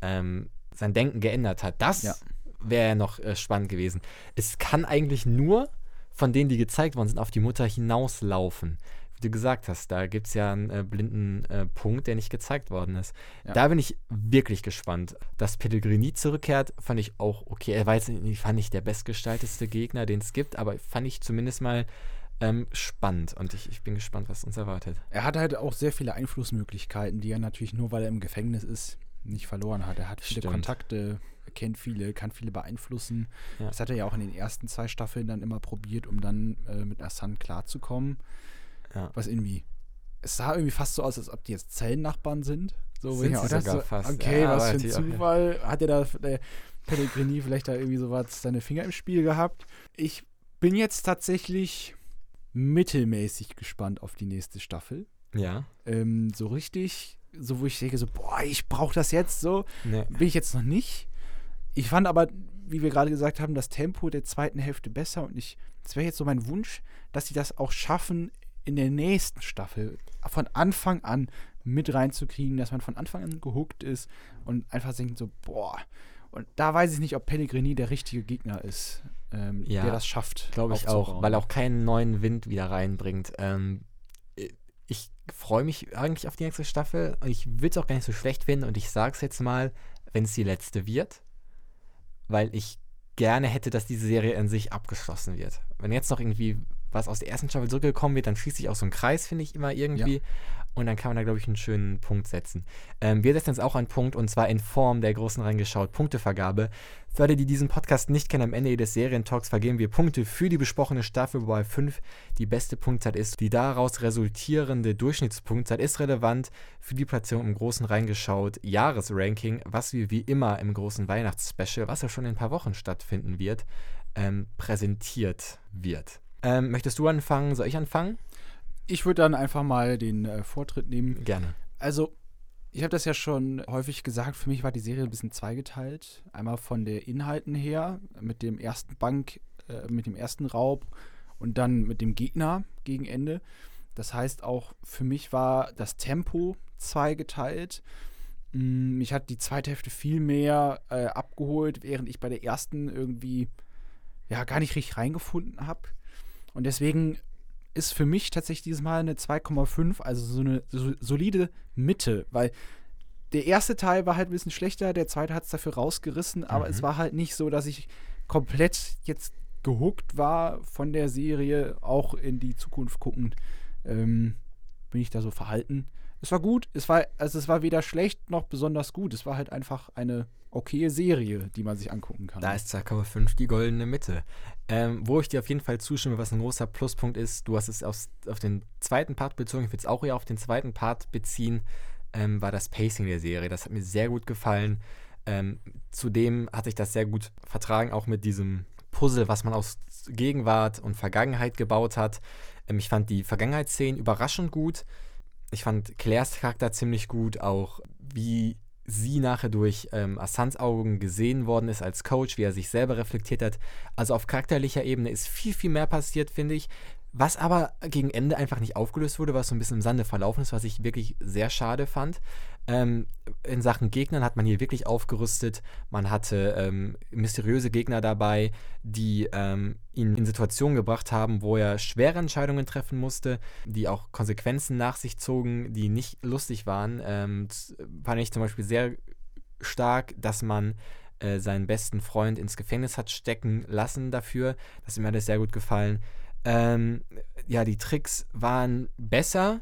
ähm, sein Denken geändert hat. Das Ja. wäre ja noch äh, spannend gewesen. Es kann eigentlich nur von denen, die gezeigt worden sind, auf die Mutter hinauslaufen. Wie du gesagt hast, da gibt es ja einen äh, blinden äh, Punkt, der nicht gezeigt worden ist. Ja. Da bin ich wirklich gespannt. Dass Pellegrini zurückkehrt, fand ich auch okay. Er war jetzt nicht, fand ich der bestgestaltetste Gegner, den es gibt, aber fand ich zumindest mal ähm, spannend. Und ich, ich bin gespannt, was uns erwartet. Er hat halt auch sehr viele Einflussmöglichkeiten, die er natürlich nur, weil er im Gefängnis ist, nicht verloren hat. Er hat viele Stimmt. Kontakte, er kennt viele, kann viele beeinflussen. Ja. Das hat er ja auch in den ersten zwei Staffeln dann immer probiert, um dann äh, mit Asan klarzukommen. Ja. Was irgendwie, es sah irgendwie fast so aus, als ob die jetzt Zellennachbarn sind. So, Sind dachte, sogar so, fast. Okay, Ja, was für ein natürlich auch, ja. Zufall. Hat er da, der Pellegrini vielleicht da irgendwie so was, seine Finger im Spiel gehabt? Ich bin jetzt tatsächlich mittelmäßig gespannt auf die nächste Staffel. Ja. Ähm, so richtig, so wo ich denke, so, boah, ich brauche das jetzt so, Nee. bin ich jetzt noch nicht. Ich fand aber, wie wir gerade gesagt haben, das Tempo der zweiten Hälfte besser und ich, das wäre jetzt so mein Wunsch, dass sie das auch schaffen, in der nächsten Staffel von Anfang an mit reinzukriegen, dass man von Anfang an gehuckt ist und einfach denkt so, boah. Und da weiß ich nicht, ob Pellegrini der richtige Gegner ist, ähm, Ja, der das schafft. Glaube ich auch, weil er auch keinen neuen Wind wieder reinbringt. Ähm, ich freue mich eigentlich auf die nächste Staffel. und Ich würde es auch gar nicht so schlecht finden und ich sage es jetzt mal, wenn es die letzte wird, weil ich gerne hätte, dass diese Serie in sich abgeschlossen wird. Wenn jetzt noch irgendwie was aus der ersten Staffel zurückgekommen wird, dann schließt sich auch so ein Kreis, finde ich immer irgendwie. Ja. Und dann kann man da, glaube ich, einen schönen Punkt setzen. Ähm, wir setzen jetzt auch einen Punkt und zwar in Form der großen reingeschaut Punktevergabe. Für alle, die diesen Podcast nicht kennen, am Ende jedes Serientalks vergeben wir Punkte für die besprochene Staffel, wobei 5 die beste Punktzeit ist. Die daraus resultierende Durchschnittspunktzeit ist relevant für die Platzierung im großen reingeschaut Jahresranking, was wir wie immer im großen Weihnachtsspecial, was ja schon in ein paar Wochen stattfinden wird, ähm, präsentiert wird. Ähm, möchtest du anfangen? Soll ich anfangen? Ich würde dann einfach mal den äh, Vortritt nehmen. Gerne. Also, ich habe das ja schon häufig gesagt, für mich war die Serie ein bisschen zweigeteilt. Einmal von den Inhalten her, mit dem ersten Bank, äh, mit dem ersten Raub und dann mit dem Gegner gegen Ende. Das heißt, auch für mich war das Tempo zweigeteilt. Mm, mich hat die zweite Hälfte viel mehr äh, abgeholt, während ich bei der ersten irgendwie ja gar nicht richtig reingefunden habe. Und deswegen ist für mich tatsächlich dieses Mal eine 2,5, also so eine so, solide Mitte, weil der erste Teil war halt ein bisschen schlechter, der zweite hat es dafür rausgerissen, aber mhm. es war halt nicht so, dass ich komplett jetzt gehuckt war von der Serie, auch in die Zukunft guckend, ähm, bin ich da so verhalten. Es war gut, es war, also es war weder schlecht noch besonders gut, es war halt einfach eine okaye Serie, die man sich angucken kann. Da ist 2,5 die goldene Mitte. Ähm, wo ich dir auf jeden Fall zustimme, was ein großer Pluspunkt ist, du hast es auf, auf den zweiten Part bezogen, ich würde es auch eher auf den zweiten Part beziehen, ähm, war das Pacing der Serie. Das hat mir sehr gut gefallen. Ähm, zudem hat sich das sehr gut vertragen, auch mit diesem Puzzle, was man aus Gegenwart und Vergangenheit gebaut hat. Ähm, ich fand die Vergangenheitsszenen überraschend gut. Ich fand Claires Charakter ziemlich gut, auch wie sie nachher durch ähm, Assans Augen gesehen worden ist als Coach, wie er sich selber reflektiert hat. Also auf charakterlicher Ebene ist viel, viel mehr passiert, finde ich. Was aber gegen Ende einfach nicht aufgelöst wurde, was so ein bisschen im Sande verlaufen ist, was ich wirklich sehr schade fand. Ähm, in Sachen Gegnern hat man hier wirklich aufgerüstet. Man hatte ähm, mysteriöse Gegner dabei, die ähm, ihn in Situationen gebracht haben, wo er schwere Entscheidungen treffen musste, die auch Konsequenzen nach sich zogen, die nicht lustig waren. Ähm, fand ich zum Beispiel sehr stark, dass man äh, seinen besten Freund ins Gefängnis hat stecken lassen dafür. Das ist mir alles sehr gut gefallen. Ähm, ja, die Tricks waren besser,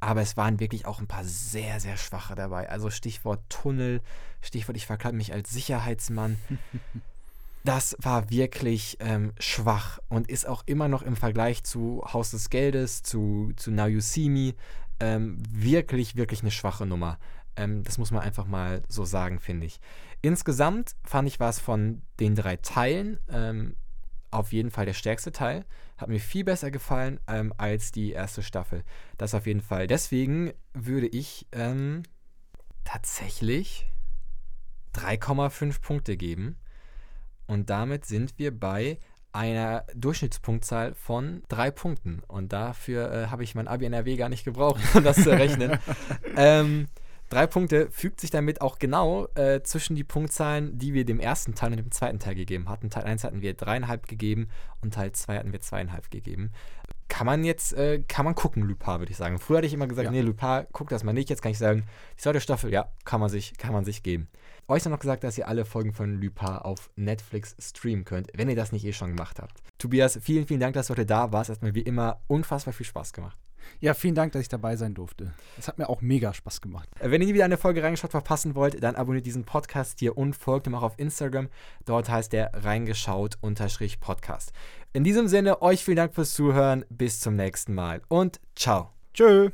aber es waren wirklich auch ein paar sehr, sehr schwache dabei. Also Stichwort Tunnel, Stichwort ich verkleide mich als Sicherheitsmann. das war wirklich ähm, schwach und ist auch immer noch im Vergleich zu Haus des Geldes, zu, zu Now You See Me, ähm, wirklich, wirklich eine schwache Nummer. Ähm, das muss man einfach mal so sagen, finde ich. Insgesamt fand ich, war es von den drei Teilen ähm, auf jeden Fall der stärkste Teil. Hat mir viel besser gefallen ähm, als die erste Staffel. Das auf jeden Fall. Deswegen würde ich ähm, tatsächlich 3,5 Punkte geben. Und damit sind wir bei einer Durchschnittspunktzahl von drei Punkten. Und dafür äh, habe ich mein Abi NRW gar nicht gebraucht, um das zu rechnen. ähm, Drei Punkte fügt sich damit auch genau äh, zwischen die Punktzahlen, die wir dem ersten Teil und dem zweiten Teil gegeben hatten. Teil 1 hatten wir dreieinhalb gegeben und Teil 2 hatten wir zweieinhalb gegeben. Kann man jetzt, äh, kann man gucken, Lupin, würde ich sagen. Früher hatte ich immer gesagt, ja. nee, Lupin, guck das mal nicht. Jetzt kann ich sagen, die zweite Staffel, ja, kann man sich, kann man sich geben. Euch noch gesagt, dass ihr alle Folgen von Lupin auf Netflix streamen könnt, wenn ihr das nicht eh schon gemacht habt. Tobias, vielen, vielen Dank, dass du heute da warst. Es hat mir wie immer unfassbar viel Spaß gemacht. Ja, vielen Dank, dass ich dabei sein durfte. Es hat mir auch mega Spaß gemacht. Äh, wenn ihr nie wieder eine Folge reingeschaut verpassen wollt, dann abonniert diesen Podcast hier und folgt ihm auch auf Instagram. Dort heißt der reingeschaut-podcast. In diesem Sinne, euch vielen Dank fürs Zuhören. Bis zum nächsten Mal und ciao. Tschö.